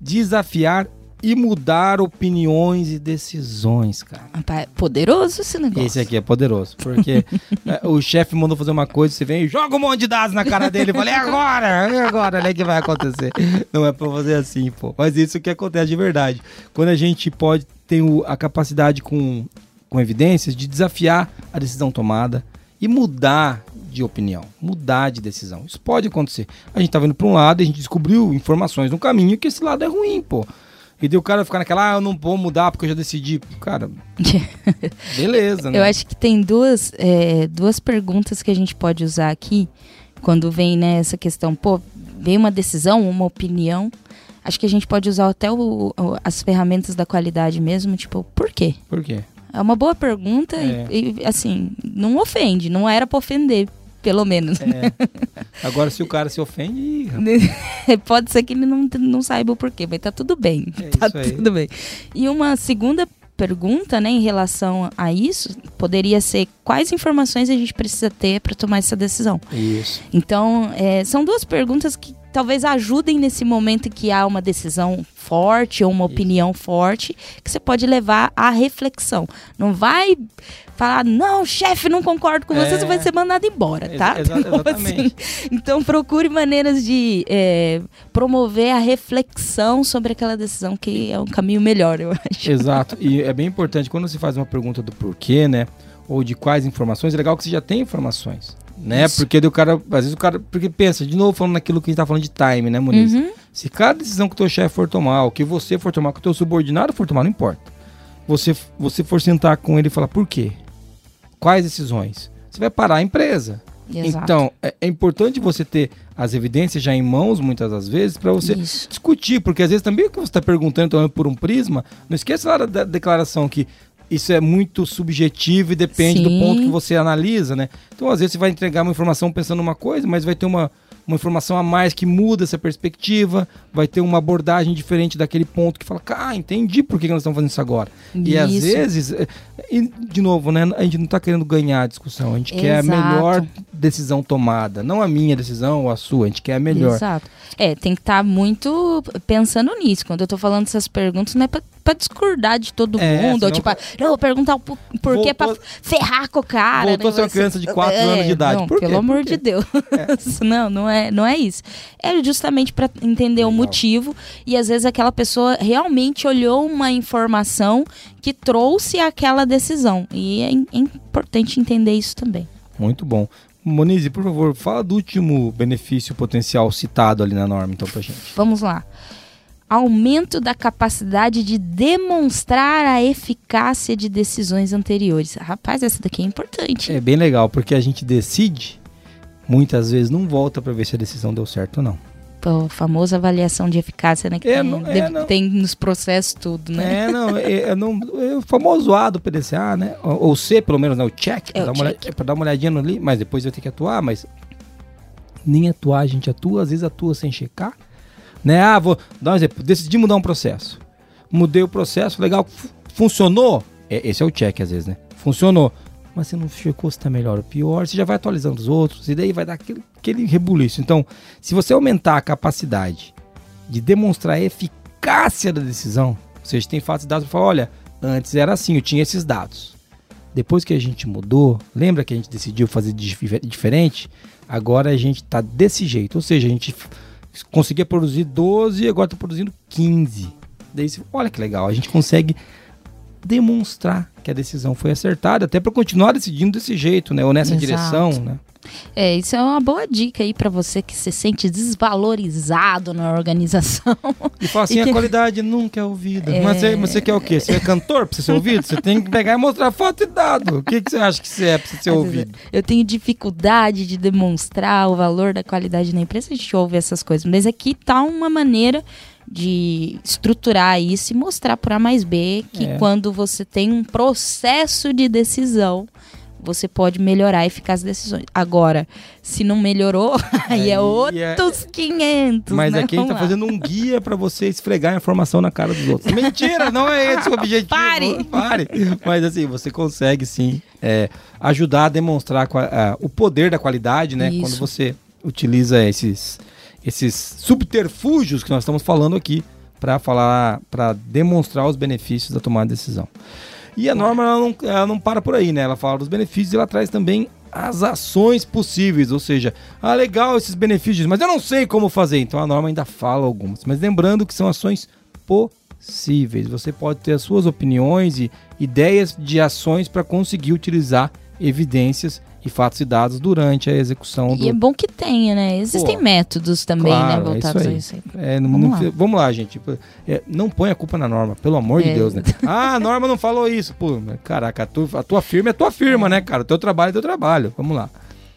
desafiar e mudar opiniões e decisões, cara. Rapaz, Poderoso esse negócio. Esse aqui é poderoso, porque é, o chefe mandou fazer uma coisa, você vem e joga um monte de dados na cara dele e fala, é agora, é agora, né, que vai acontecer. Não é pra fazer assim, pô. Mas isso que acontece de verdade. Quando a gente pode ter o- a capacidade com, com evidências de desafiar a decisão tomada e mudar de opinião, mudar de decisão. Isso pode acontecer. A gente tava indo pra um lado e a gente descobriu informações no caminho que esse lado é ruim, pô. E daí o cara ficar naquela, ah, eu não vou mudar porque eu já decidi. Cara, beleza, né? Eu acho que tem duas, é, duas perguntas que a gente pode usar aqui quando vem né, essa questão, pô, vem uma decisão, uma opinião. Acho que a gente pode usar até o- as ferramentas da qualidade mesmo, tipo, por quê? Por quê? É uma boa pergunta É. e, e, assim, não ofende, não era pra ofender, pelo menos. É. Agora, se o cara se ofende, Pode ser que ele não, não saiba o porquê, mas tá tudo bem. É tá tudo bem. E uma segunda pergunta, né, em relação a isso, poderia ser quais informações a gente precisa ter para tomar essa decisão. isso. Então, é, são duas perguntas que talvez ajudem nesse momento em que há uma decisão forte ou uma Isso. opinião forte, que você pode levar à reflexão. Não vai falar, não, chefe, não concordo com você, É. você vai ser mandado embora, tá? Exa- Não, exatamente. Então procure maneiras de é, promover a reflexão sobre aquela decisão, que é um caminho melhor, eu acho. Exato. E é bem importante, quando você faz uma pergunta do porquê, né? Ou de quais informações, é legal que você já tem informações. Né? Isso. Porque do cara, às vezes o cara, porque pensa, de novo falando naquilo que a gente tá falando de time, né, Muniz? Uhum. Se cada decisão que o teu chefe for tomar, o que você for tomar, que o teu subordinado for tomar, não importa. Você, você for sentar com ele e falar por quê? Quais decisões? Você vai parar a empresa. Exato. Então, é, é importante você ter as evidências já em mãos, muitas das vezes, para você Isso. discutir, porque às vezes também o que você está perguntando então, por um prisma, não esqueça lá da declaração que isso é muito subjetivo e depende do Sim. ponto que você analisa, né? Então, às vezes, você vai entregar uma informação pensando uma coisa, mas vai ter uma, uma informação a mais que muda essa perspectiva, vai ter uma abordagem diferente daquele ponto que fala, ah, entendi por que nós estamos fazendo isso agora. E às Isso. vezes, é, e, de novo, né? A gente não está querendo ganhar a discussão, a gente quer a Exato. melhor decisão tomada, não a minha decisão ou a sua, a gente quer a melhor. Exato. É, tem que estar muito pensando nisso. Quando eu tô falando essas perguntas, não é pra, pra discordar de todo É, mundo. Ou tipo, não, eu vou perguntar o por- porquê pra Voltou- ferrar com o cara. voltou a ser uma criança de quatro É, anos de idade. Não, Por pelo amor de Deus. não, não é, não é isso. É justamente pra entender o Legal. motivo. E às vezes aquela pessoa realmente olhou uma informação que trouxe aquela decisão. E é, é importante entender isso também. Muito bom. Monize, por favor, fala do último benefício potencial citado ali na norma, então, pra gente. Vamos lá. Aumento da capacidade de demonstrar a eficácia de decisões anteriores. Rapaz, essa daqui é importante. É bem legal, porque a gente decide, muitas vezes não volta pra ver se a decisão deu certo ou não. Pô, a famosa avaliação de eficácia, né? Que É, tem, não- é, deve- tem nos processos tudo, né? É, não, é, é não, é o famoso A do PDCA, né? Ou, ou C, pelo menos, né? O check, É o dar dar uma olhadinha ali, mas depois vai ter que atuar, mas nem atuar a gente atua, às vezes atua sem checar. Né? Ah, vou dar um exemplo, decidi mudar um processo. Mudei o processo, legal, fu- funcionou? É, esse é o check às vezes, né? Funcionou. Mas você não checou se tá melhor ou pior, você já vai atualizando os outros, e daí vai dar aquele, aquele rebuliço. Então, se você aumentar a capacidade de demonstrar a eficácia da decisão, ou seja, tem fatos e dados para falar, olha, antes era assim, eu tinha esses dados. Depois que a gente mudou, lembra que a gente decidiu fazer dif- diferente? Agora a gente tá desse jeito, ou seja, a gente conseguia produzir 12 e agora tá produzindo 15. Daí você, olha que legal, a gente consegue demonstrar que a decisão foi acertada, até para continuar decidindo desse jeito, né? Ou nessa Exato. direção, né? É, isso é uma boa dica aí pra você que se sente desvalorizado na organização. E fala assim, E que- a qualidade nunca é ouvida. É. Mas você, mas você quer o quê? Você é cantor pra você ser ouvido? Você tem que pegar e mostrar foto e dado. O que, que você acha que você é pra você ser ouvido? vezes Eu tenho dificuldade de demonstrar o valor da qualidade na empresa, a gente ouve essas coisas. Mas aqui tá uma maneira de estruturar isso e mostrar por A mais B que É. quando você tem um processo de decisão, você pode melhorar a eficácia das decisões. Agora, se não melhorou, aí é é- outros 500. Mas né? aqui a gente tá Vamos lá. fazendo um guia pra você esfregar a informação na cara dos outros. Mentira, não é esse o objetivo. Pare! Pare! Mas assim, você consegue sim é, ajudar a demonstrar a- o poder da qualidade, né? Isso. Quando você utiliza esses, esses subterfúgios que nós estamos falando aqui para falar, para demonstrar os benefícios da tomada de decisão. E a norma ela não, ela não para por aí, né? Ela fala dos benefícios e ela traz também as ações possíveis, ou seja, ah, legal esses benefícios, mas eu não sei como fazer. Então a norma ainda fala algumas. Mas lembrando que são ações possíveis. Você pode ter as suas opiniões e ideias de ações para conseguir utilizar evidências e fatos e dados durante a execução do, E é bom que tenha, né? Existem Pô, métodos também, claro, é né? Voltados isso a aí. isso aí. É, Vamos não- lá. vamos lá, gente. Tipo, é, não põe a culpa na norma, pelo amor de É. Deus, né? Ah, a norma não falou isso. Pô, caraca, a tua, a tua firma é tua firma, né, cara? O teu trabalho é teu trabalho. Vamos lá.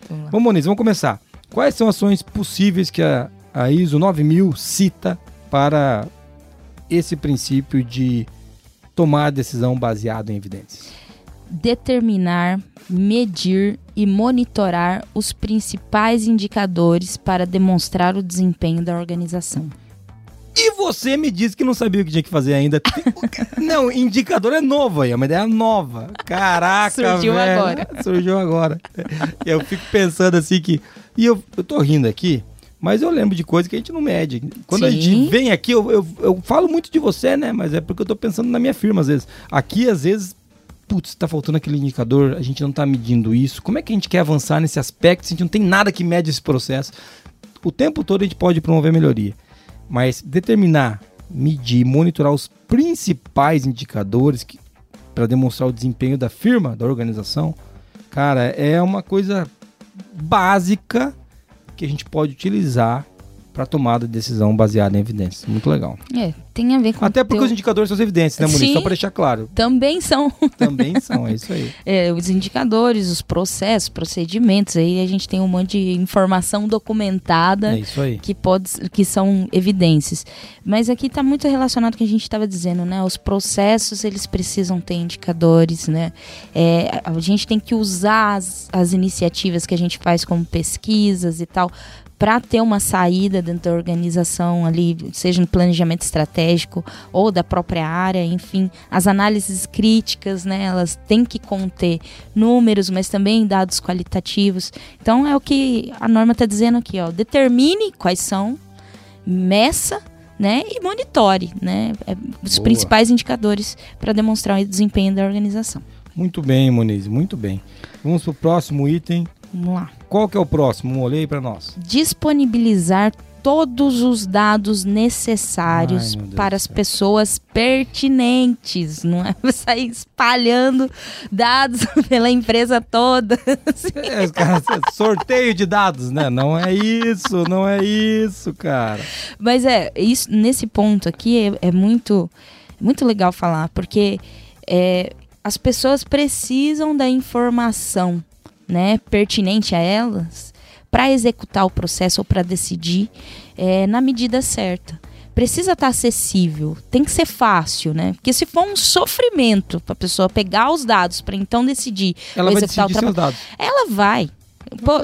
Vamos lá. Vamos, Moniz, vamos começar. Quais são ações possíveis que a, a ISO 9000 cita para esse princípio de tomar a decisão baseado em evidências? Determinar, medir e monitorar os principais indicadores para demonstrar o desempenho da organização. E você me disse que não sabia o que tinha que fazer ainda. não, indicador é novo aí, é uma ideia nova. Caraca, Surgiu velho. agora. Surgiu agora. Eu fico pensando assim que... E eu, eu tô rindo aqui, mas eu lembro de coisas que a gente não mede. Quando a Sim. gente vem aqui, eu, eu, eu falo muito de você, né? Mas é porque eu tô pensando na minha firma às vezes. Aqui, às vezes, putz, tá faltando aquele indicador, a gente não tá medindo isso. Como é que a gente quer avançar nesse aspecto a gente não tem nada que mede esse processo? O tempo todo a gente pode promover melhoria. Mas determinar, medir, monitorar os principais indicadores para demonstrar o desempenho da firma, da organização, cara, é uma coisa básica que a gente pode utilizar para tomada de decisão baseada em evidências. Muito legal. É, tem a ver com Até porque teu... os indicadores são as evidências, né, Muniz? Só para deixar claro. também são Também são, é isso aí. é, os indicadores, os processos, procedimentos. Aí a gente tem um monte de informação documentada É isso aí. que pode que são evidências. Mas aqui está muito relacionado com o que a gente estava dizendo, né? Os processos eles precisam ter indicadores, né? É, a gente tem que usar as, as iniciativas que a gente faz como pesquisas e tal para ter uma saída dentro da organização ali, seja no planejamento estratégico ou da própria área, enfim, as análises críticas, né? Elas têm que conter números, mas também dados qualitativos. Então é o que a norma está dizendo aqui, ó. Determine quais são, meça, né? E monitore, né? É, os Boa. principais indicadores para demonstrar o desempenho da organização. Muito bem, Muniz, muito bem. Vamos pro próximo item. Vamos lá. Qual que é o próximo? Olhei aí para nós. Disponibilizar todos os dados necessários Ai, para as pessoas pertinentes, não é sair espalhando dados pela empresa toda. É, os caras- sorteio de dados, né? Não é isso, não é isso, cara. Mas é, isso, nesse ponto aqui é, é muito, muito legal falar, porque é, as pessoas precisam da informação né, pertinente a elas para executar o processo ou para decidir é, na medida certa. Precisa estar acessível, tem que ser fácil, né? Porque se for um sofrimento para a pessoa pegar os dados para então decidir Ela vai executar o decidir seus trabalho, dados. ela vai. Pô,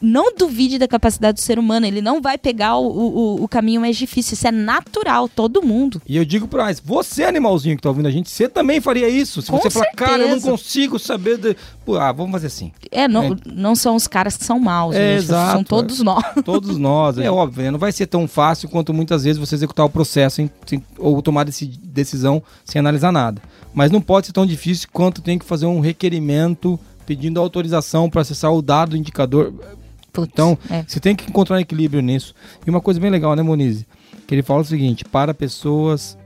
não duvide da capacidade do ser humano, ele não vai pegar o, o, o caminho mais difícil. Isso é natural, todo mundo. E eu digo pra mais, você animalzinho que tá ouvindo a gente, você também faria isso. Se Com você falar, cara, eu não certeza. consigo saber. De... Pô, ah, vamos fazer assim. É, não, É. não são os caras que são maus, É, gente, exato. são todos nós. Todos nós, é óbvio, né? não vai ser tão fácil quanto muitas vezes você executar o processo sem- sem- ou tomar deci- decisão sem analisar nada. Mas não pode ser tão difícil quanto tem que fazer um requerimento pedindo autorização para acessar o dado indicador. Putz, Então, é. você tem que encontrar um equilíbrio nisso. E uma coisa bem legal, né, Monize? Que ele fala o seguinte: para pessoas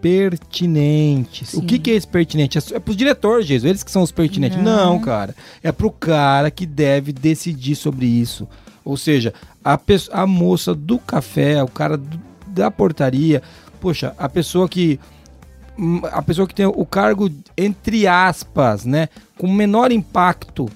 pertinentes. O Sim. que, que é esse pertinente? É, é pros diretores, Jesus, eles que são os pertinentes. Não, Não. cara. É pro cara que deve decidir sobre isso. Ou seja, a, a moça do café, o cara do- da portaria, poxa, a pessoa que hum, a pessoa que tem o cargo entre aspas, né, com menor impacto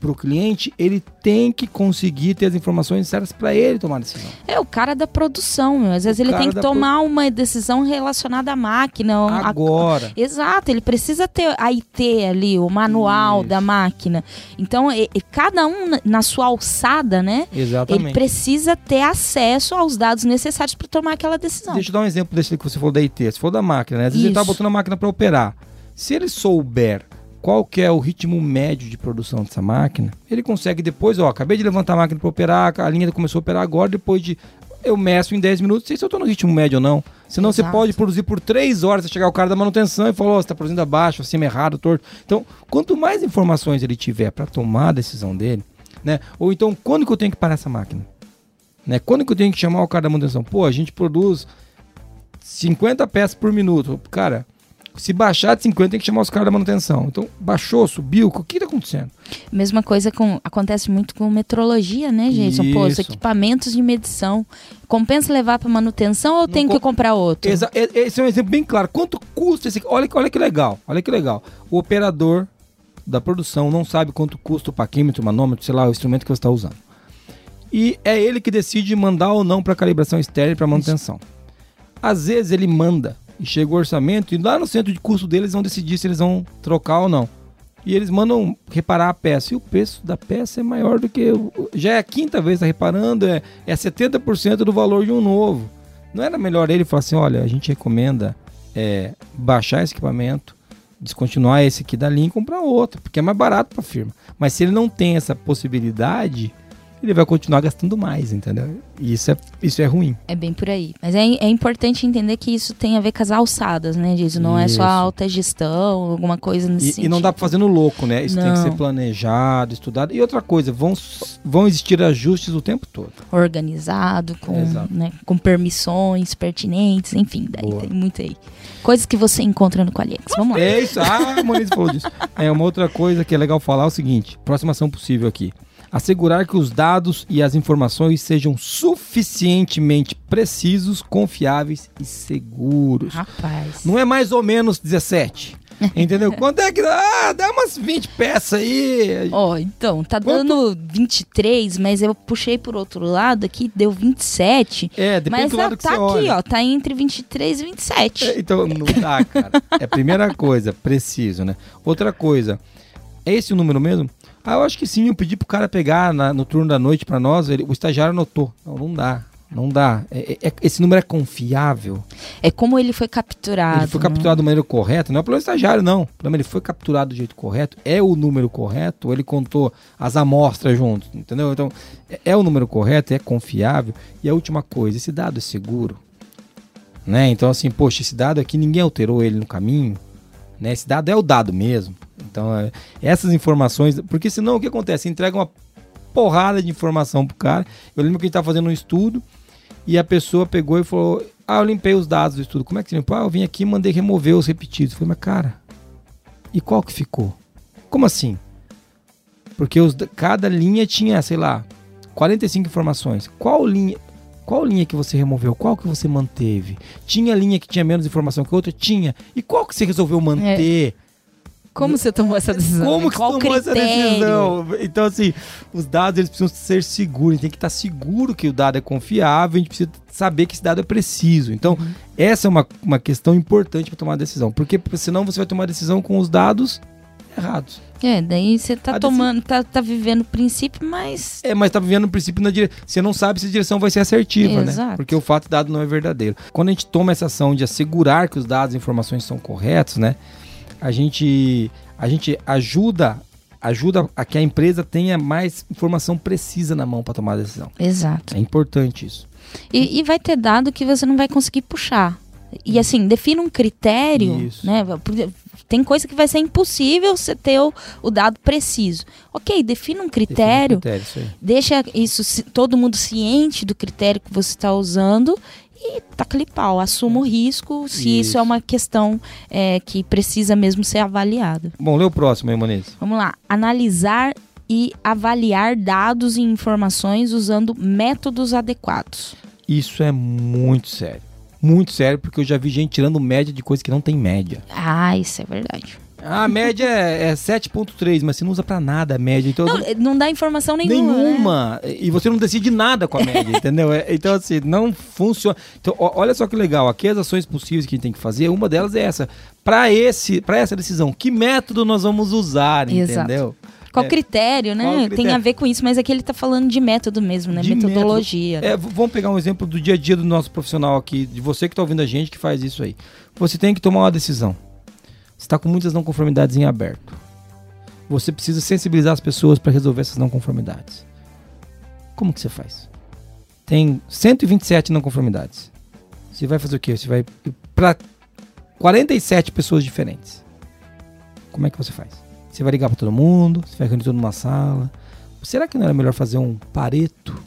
para o cliente, ele tem que conseguir ter as informações certas para ele tomar a decisão. É o cara da produção, meu. Às vezes O ele tem que tomar uma decisão relacionada à máquina. a- Agora, Exato, ele precisa ter a IT ali, o manual Isso. da máquina. Então, e- e cada um na- sua alçada, né? Ele exatamente. precisa ter acesso aos dados necessários para tomar aquela decisão. Deixa eu dar um exemplo desse que você falou da IT. Se for da máquina, né? Às vezes ele tá Isso. botando a máquina para operar. Se ele souber qual que é o ritmo médio de produção dessa máquina, ele consegue depois, ó, acabei de levantar a máquina para operar, a linha começou a operar agora, depois de eu meço em 10 minutos, sei se eu tô no ritmo médio ou não. Senão você Exato. pode produzir por 3 horas, você chegar o cara da manutenção e falar, ó, você tá produzindo abaixo, acima errado, torto. Então, quanto mais informações ele tiver para tomar a decisão dele, né? Ou então, quando que eu tenho que parar essa máquina? Né? Quando que eu tenho que chamar o cara da manutenção? Pô, a gente produz 50 peças por minuto. Cara, se baixar de 50, tem que chamar os caras da manutenção. Então, baixou, subiu, o que tá acontecendo? Mesma coisa com, acontece muito com metrologia, né, Jason? Pô, os Isso. equipamentos de medição. Compensa levar para manutenção ou tem com- que comprar outro? Exa- esse é um exemplo bem claro. Quanto custa esse. Olha, olha que legal, olha que legal. O operador da produção não sabe quanto custa o paquímetro, o manômetro, sei lá, o instrumento que você está usando. E é ele que decide mandar ou não para calibração externa e para manutenção. Às vezes ele manda e chega o orçamento e lá no centro de custo deles vão decidir se eles vão trocar ou não. E eles mandam reparar a peça. E o preço da peça é maior do que. Já é a quinta vez que tá reparando, é, é 70% do valor de um novo. Não era melhor ele falar assim: olha, a gente recomenda é, baixar esse equipamento, descontinuar esse aqui da linha e comprar outro, porque é mais barato para a firma. Mas se ele não tem essa possibilidade, ele vai continuar gastando mais, entendeu? E isso é, isso é ruim. É bem por aí. Mas é, é importante entender que isso tem a ver com as alçadas, né, Jason? Não é Isso. só alta gestão, alguma coisa nesse E, e não dá para fazer no louco, né? Isso tem que Não. ser planejado, estudado. E outra coisa, vão, vão existir ajustes o tempo todo. organizado, com, né, com permissões pertinentes, enfim, daí Boa. tem muito aí. Coisas que você encontra no Qualiex. Vamos lá. É isso. Ah, a Moniz falou disso. É uma outra coisa que é legal falar é o seguinte: próxima ação possível aqui. Assegurar que os dados e as informações sejam suficientemente precisos, confiáveis e seguros. Rapaz. Não é mais ou menos 17. Entendeu? Quanto é que dá? Ah, dá umas 20 peças aí. Ó, então, tá Quanto- dando 23, mas eu puxei por outro lado aqui, deu 27. É, depende mas do lado ah, que tá você aqui, olha. ó, tá entre 23 e 27. É, Então, não dá, cara. É a primeira coisa, preciso, né? Outra coisa, é esse o número mesmo? Ah, eu acho que sim, eu pedi pro cara pegar na- no turno da noite pra nós, ele- o estagiário anotou. Não, não dá, não dá. É- é- esse número é confiável? É como ele foi capturado. ele foi né? capturado da maneira correta, não é pelo estagiário, não. O problema, ele foi capturado do jeito correto, é o número correto, ou ele contou as amostras juntos, entendeu? Então, é, é o número correto, é confiável. E a última coisa, esse dado é seguro? Né? Então, assim, poxa, esse dado aqui, ninguém alterou ele no caminho, né? Esse dado é o dado mesmo. Então, é, essas informações, porque senão o que acontece? Entrega uma porrada de informação pro cara. Eu lembro que a gente tava fazendo um estudo e a pessoa pegou e falou: Ah, eu limpei os dados do estudo. Como é que você limpou? Ah, eu vim aqui e mandei remover os repetidos. Eu falei, mas cara, e qual que ficou? Como assim? Porque os, cada linha tinha, sei lá, 45 informações. Qual linha. Qual linha que você removeu? Qual que você manteve? Tinha linha que tinha menos informação que outra? Tinha. E qual que você resolveu manter? Como você tomou essa decisão? Como que Qual tomou essa critério? decisão? Então, assim, os dados eles precisam ser seguros. A gente tem que estar seguro que o dado é confiável. A gente precisa saber que esse dado é preciso. Então, Uhum. essa é uma, uma questão importante para tomar a decisão. Porque senão você vai tomar a decisão com os dados errados. É, daí você tá A tomando, tá, tá vivendo o princípio, mas. É, mas tá vivendo no princípio na direção. Você não sabe se a direção vai ser assertiva, né? Exato. Porque o fato dado não é verdadeiro. Quando a gente toma essa ação de assegurar que os dados e informações são corretos, né? A gente, a gente ajuda, ajuda a que a empresa tenha mais informação precisa na mão para tomar a decisão. Exato. É importante isso. E, e vai ter dado que você não vai conseguir puxar. E assim, defina um critério, Isso. né? Tem coisa que vai ser impossível você ter o, o dado preciso. Ok, defina um critério, um critério, deixa isso todo mundo ciente do critério que você está usando e taca ali pau, assuma o risco se isso, Isso. é uma questão é, que precisa mesmo ser avaliada. Bom, lê o próximo aí, Moniz. Vamos lá, analisar e avaliar dados e informações usando métodos adequados. Isso é muito sério. Muito sério, porque eu já vi gente tirando média de coisa que não tem média. Ah, isso é verdade. A média é, é 7.3, mas você não usa pra nada a média. Então, Não, não dá informação nenhuma. né? nenhuma. E você não decide nada com a média, entendeu? É, então, assim, não funciona. Então, ó, olha só que legal. Aqui as ações possíveis que a gente tem que fazer, uma delas é essa. Para esse, para essa decisão, que método nós vamos usar, Exato. entendeu? Qual É. critério, né? Qual Tem critério? a ver com isso, mas aqui ele tá falando de método mesmo, né? De Metodologia. É, vamos pegar um exemplo do dia a dia do nosso profissional aqui, de você que está ouvindo a gente que faz isso aí. Você tem que tomar uma decisão. Você está com muitas não conformidades em aberto. Você precisa sensibilizar as pessoas para resolver essas não conformidades. Como que você faz? Tem 127 não conformidades. Você vai fazer o quê? Você vai para 47 pessoas diferentes. Como é que você faz? Você vai ligar para todo mundo? Você vai reunir todo numa sala? Será que não era melhor fazer um pareto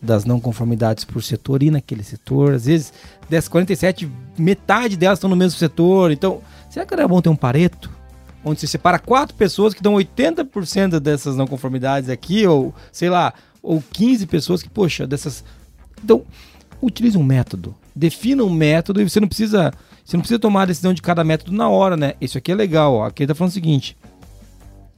das não conformidades por setor e naquele setor? Às vezes, dessas 47, metade delas estão no mesmo setor. Então, será que era bom ter um pareto? Onde você separa quatro pessoas que dão 80% dessas não conformidades aqui, ou sei lá, ou 15 pessoas que, poxa, dessas. Então, utilize um método. Defina um método e você não precisa. Você não precisa tomar a decisão de cada método na hora, né? Isso aqui é legal, ó. Aqui ele tá falando o seguinte.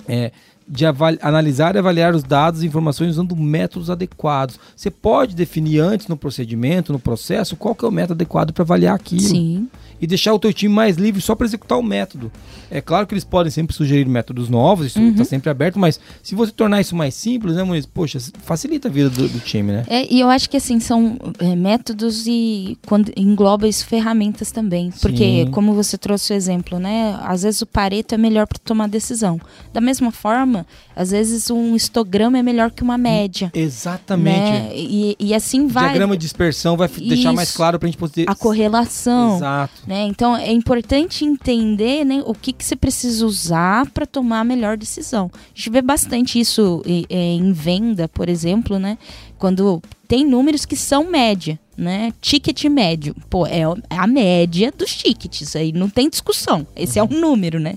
É, de analisar e avaliar os dados e informações usando métodos adequados. Você pode definir antes no procedimento, no processo, qual que é o método adequado para avaliar aquilo Sim. E deixar o teu time mais livre só para executar o método. É claro que eles podem sempre sugerir métodos novos, isso Uhum. está sempre aberto, mas se você tornar isso mais simples, né, Muniz? Poxa, facilita a vida do, do time, né? É, e eu acho que assim, são é, métodos e quando engloba isso ferramentas também. Porque, Sim. como você trouxe o exemplo, né? Às vezes o Pareto é melhor para tomar decisão. Da mesma forma, às vezes um histograma é melhor que uma média. Exatamente. Né? E, e assim vai Diagrama de dispersão vai f- deixar mais Isso. claro para a gente poder. a correlação. Exato. Né? Então é importante entender né, o que, que você precisa usar para tomar a melhor decisão. A gente vê bastante isso e- é, em venda, por exemplo, né? Quando tem números que são média. Né? Ticket médio. Pô, é a média dos tickets. Aí não tem discussão. Esse é um número, né?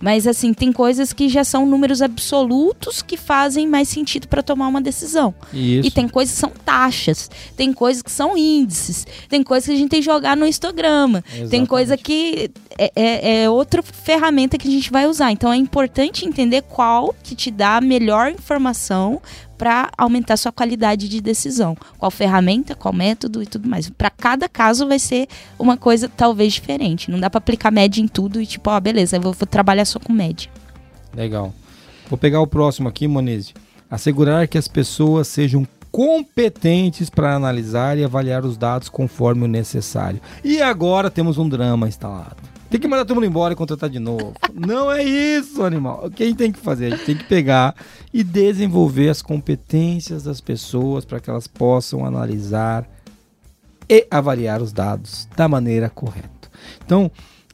Mas assim, tem coisas que já são números absolutos que fazem mais sentido para tomar uma decisão. Isso. E tem coisas que são taxas, tem coisas que são índices, tem coisas que a gente tem que jogar no histograma, tem Exatamente. coisa que é, é, é outra ferramenta que a gente vai usar. Então é importante entender qual que te dá a melhor informação para aumentar sua qualidade de decisão. Qual ferramenta, qual método e tudo mais. Para cada caso vai ser uma coisa talvez diferente. Não dá para aplicar média em tudo e tipo, ó, beleza, eu vou, vou trabalhar só com média. Legal. Vou pegar o próximo aqui, Monese. Assegurar que as pessoas sejam competentes para analisar e avaliar os dados conforme o necessário. E agora temos um drama instalado. Tem que mandar todo mundo embora e contratar de novo. Não é isso, animal. O que a gente tem que fazer? A gente tem que pegar e desenvolver as competências das pessoas para que elas possam analisar e avaliar os dados da maneira correta. Então,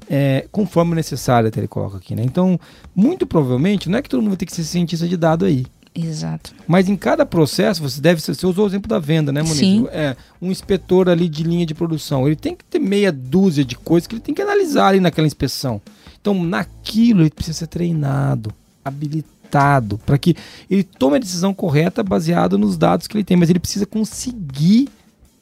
é, conforme necessário, até ele coloca aqui, né? Então, muito provavelmente, não é que todo mundo vai ter que ser cientista de dado aí. Exato. Mas em cada processo, você deve ser. Você usou o exemplo da venda, né, Moniz? Sim. É, um inspetor ali de linha de produção. Ele tem que ter meia dúzia de coisas que ele tem que analisar ali naquela inspeção. Então, naquilo, ele precisa ser treinado, habilitado, para que ele tome a decisão correta baseada nos dados que ele tem. Mas ele precisa conseguir,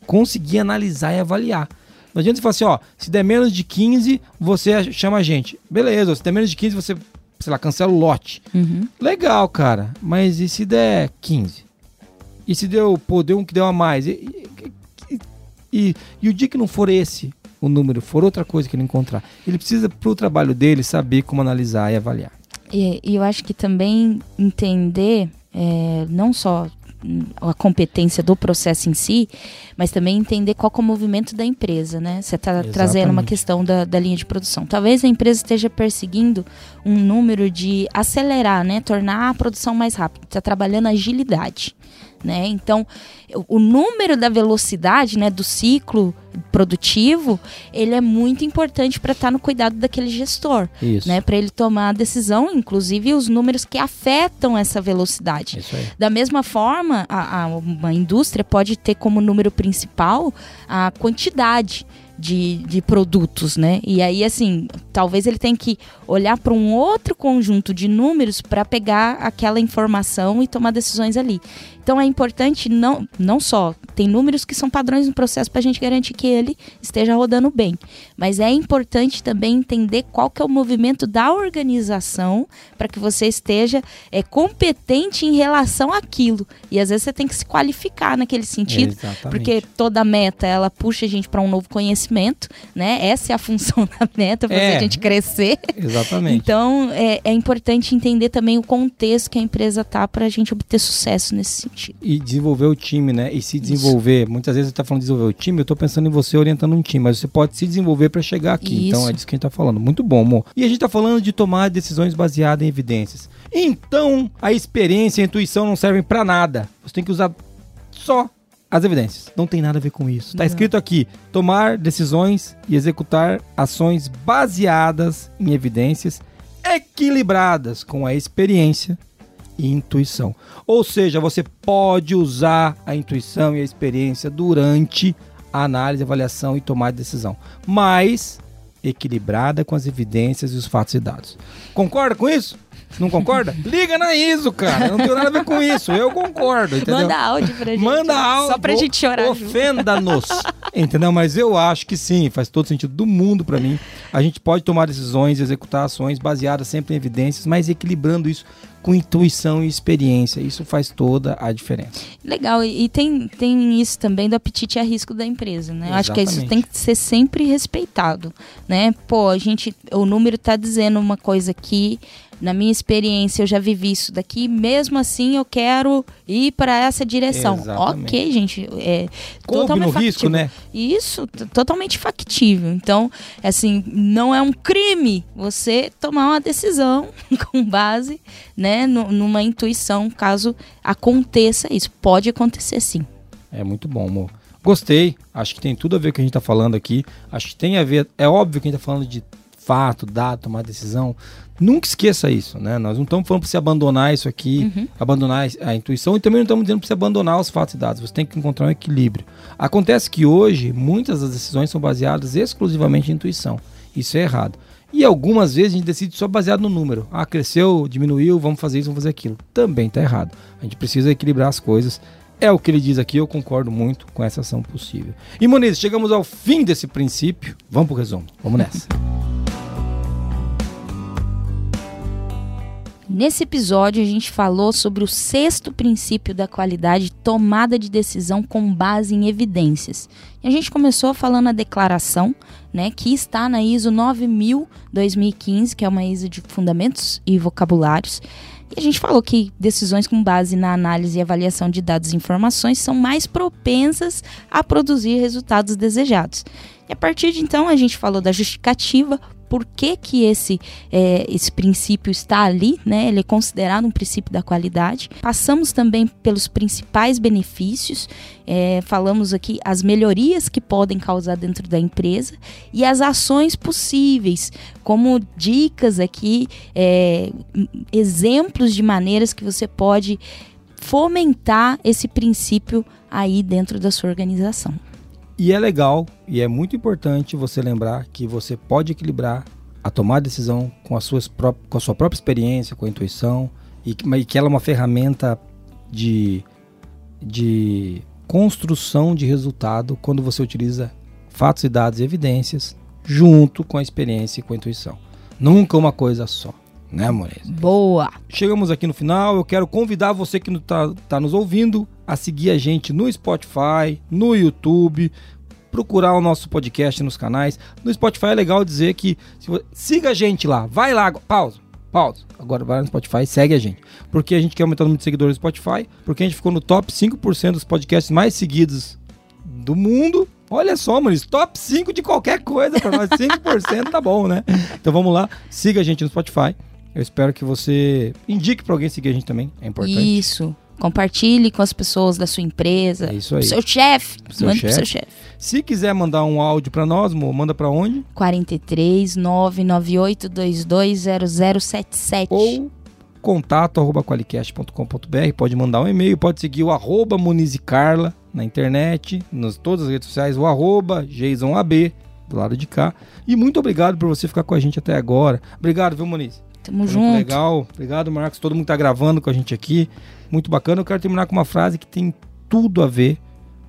conseguir analisar e avaliar. Não adianta você falar assim, ó, se der menos de 15, você chama a gente. Beleza, se der menos de 15, você, sei lá, cancela o lote. Uhum. Legal, cara. Mas e se der 15? E se deu, pô, deu um que deu a mais? E, e, e- e- o dia que não for esse o número, for outra coisa que ele encontrar, ele precisa, pro trabalho dele, saber como analisar e avaliar. E, e eu acho que também entender é, não só a competência do processo em si, mas também entender qual é o movimento da empresa, né? Você está trazendo uma questão da, da linha de produção. Talvez a empresa esteja perseguindo um número de acelerar, né? Tornar a produção mais rápida. Está trabalhando agilidade. Né? Então, o- número da velocidade, né, do ciclo produtivo, ele é muito importante para estar no cuidado daquele gestor Isso. né, para ele tomar a decisão, inclusive os números que afetam essa velocidade. Da mesma forma, a, a- uma indústria pode ter como número principal a quantidade de, de produtos, né? E aí, assim, talvez ele tenha que olhar para um outro conjunto de números para pegar aquela informação e tomar decisões ali. Então é importante não, não só tem números que são padrões no processo para a gente garantir que ele esteja rodando bem, mas é importante também entender qual que é o movimento da organização para que você esteja é, competente em relação àquilo. E às vezes você tem que se qualificar naquele sentido, Exatamente. porque toda meta ela puxa a gente para um novo conhecimento, né? Essa é a função da meta, fazer É. a gente crescer. Exatamente. Então é, é importante entender também o contexto que a empresa tá para a gente obter sucesso nesse sentido. E desenvolver o time, né? E se desenvolver. Muitas vezes você tá falando de desenvolver o time, eu tô pensando em você orientando um time, mas você pode se desenvolver para chegar aqui. Isso. Então é disso que a gente tá falando. Muito bom, amor. E a gente tá falando de tomar decisões baseadas em evidências. Então, a experiência e a intuição não servem para nada. Você tem que usar só as evidências. Não tem nada a ver com isso. Tá Não. escrito aqui: tomar decisões e executar ações baseadas em evidências equilibradas com a experiência intuição. Ou seja, você pode usar a intuição e a experiência durante a análise, avaliação e tomar decisão, mas equilibrada com as evidências e os fatos e dados. Concorda com isso? Não concorda? Liga na ISO, cara. Não tem nada a ver com isso. Eu concordo, entendeu? Manda áudio pra gente. Manda áudio. Só pra gente chorar. Ofenda-nos. Entendeu? Mas eu acho que sim, faz todo sentido do mundo pra mim. A gente pode tomar decisões, executar ações baseadas sempre em evidências, mas equilibrando isso com intuição e experiência. Isso faz toda a diferença. Legal, e tem, tem isso também do apetite a risco da empresa, né? Eu Acho que isso tem que ser sempre respeitado, né? Pô, a gente, o número tá dizendo uma coisa aqui, na minha experiência eu já vivi isso daqui, mesmo assim eu quero ir para essa direção. Exatamente. Ok, gente, é Coube totalmente no risco, factível. né? Isso, totalmente factível. Então, assim, não é um crime você tomar uma decisão com base, né, nu- numa intuição, caso aconteça isso. Pode acontecer sim. É muito bom, amor. Gostei. Acho que tem tudo a ver com o que a gente tá falando aqui. Acho que tem a ver. É óbvio que a gente tá falando de fato, dado, tomar decisão. Nunca esqueça isso, né? Nós não estamos falando para você abandonar isso aqui, uhum. abandonar a intuição e também não estamos dizendo para você abandonar os fatos e dados. Você tem que encontrar um equilíbrio. Acontece que hoje muitas das decisões são baseadas exclusivamente em intuição. Isso é errado. E algumas vezes a gente decide só baseado no número. Ah, cresceu, diminuiu, vamos fazer isso, vamos fazer aquilo. Também está errado. A gente precisa equilibrar as coisas. É o que ele diz aqui, eu concordo muito com essa ação possível. E Moniz, chegamos ao fim desse princípio. Vamos para o resumo. Vamos nessa. Nesse episódio, a gente falou sobre o sexto princípio da qualidade, tomada de decisão com base em evidências. E a gente começou falando a declaração, né, que está na ISO 9000-2015, que é uma ISO de fundamentos e vocabulários. E a gente falou que decisões com base na análise e avaliação de dados e informações são mais propensas a produzir resultados desejados. E a partir de então a gente falou da justificativa por que, que esse, é, esse princípio está ali, né? Ele é considerado um princípio da qualidade. Passamos também pelos principais benefícios, é, falamos aqui as melhorias que podem causar dentro da empresa e as ações possíveis, como dicas aqui, é, exemplos de maneiras que você pode fomentar esse princípio aí dentro da sua organização. E é legal e é muito importante você lembrar que você pode equilibrar a tomar decisão com, as suas com a sua própria experiência, com a intuição, e que, e que ela é uma ferramenta de, de construção de resultado quando você utiliza fatos e dados e evidências junto com a experiência e com a intuição. Nunca uma coisa só, né, Moreira? Boa! Chegamos aqui no final. Eu quero convidar você que está tá nos ouvindo a seguir a gente no Spotify, no YouTube, procurar o nosso podcast nos canais. No Spotify é legal dizer que você, siga a gente lá, vai lá, pausa, pausa. Agora vai no Spotify, segue a gente. Porque a gente quer aumentar o número de seguidores no Spotify, porque a gente ficou no top 5% dos podcasts mais seguidos do mundo. Olha só, mano, top 5 de qualquer coisa para nós, 5% tá bom, né? Então vamos lá, siga a gente no Spotify. Eu espero que você indique para alguém seguir a gente também, é importante. Isso. Compartilhe com as pessoas da sua empresa. É isso aí. seu chefe. Mande pro seu chefe. Se quiser mandar um áudio para nós, manda para onde? 43 998220077. Ou contato arroba qualicast.com.br. Pode mandar um e-mail, pode seguir o arroba Carla na internet, nas todas as redes sociais, o arroba JasonAB do lado de cá. E muito obrigado por você ficar com a gente até agora. Obrigado, viu, Moniz? Tamo Foi junto. legal. Obrigado, Marcos. Todo mundo tá gravando com a gente aqui. Muito bacana. Eu quero terminar com uma frase que tem tudo a ver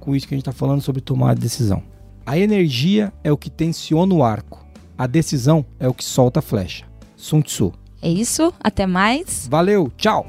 com isso que a gente está falando sobre tomar decisão. A energia é o que tensiona o arco. A decisão é o que solta a flecha. Sun Tzu. É isso. Até mais. Valeu. Tchau.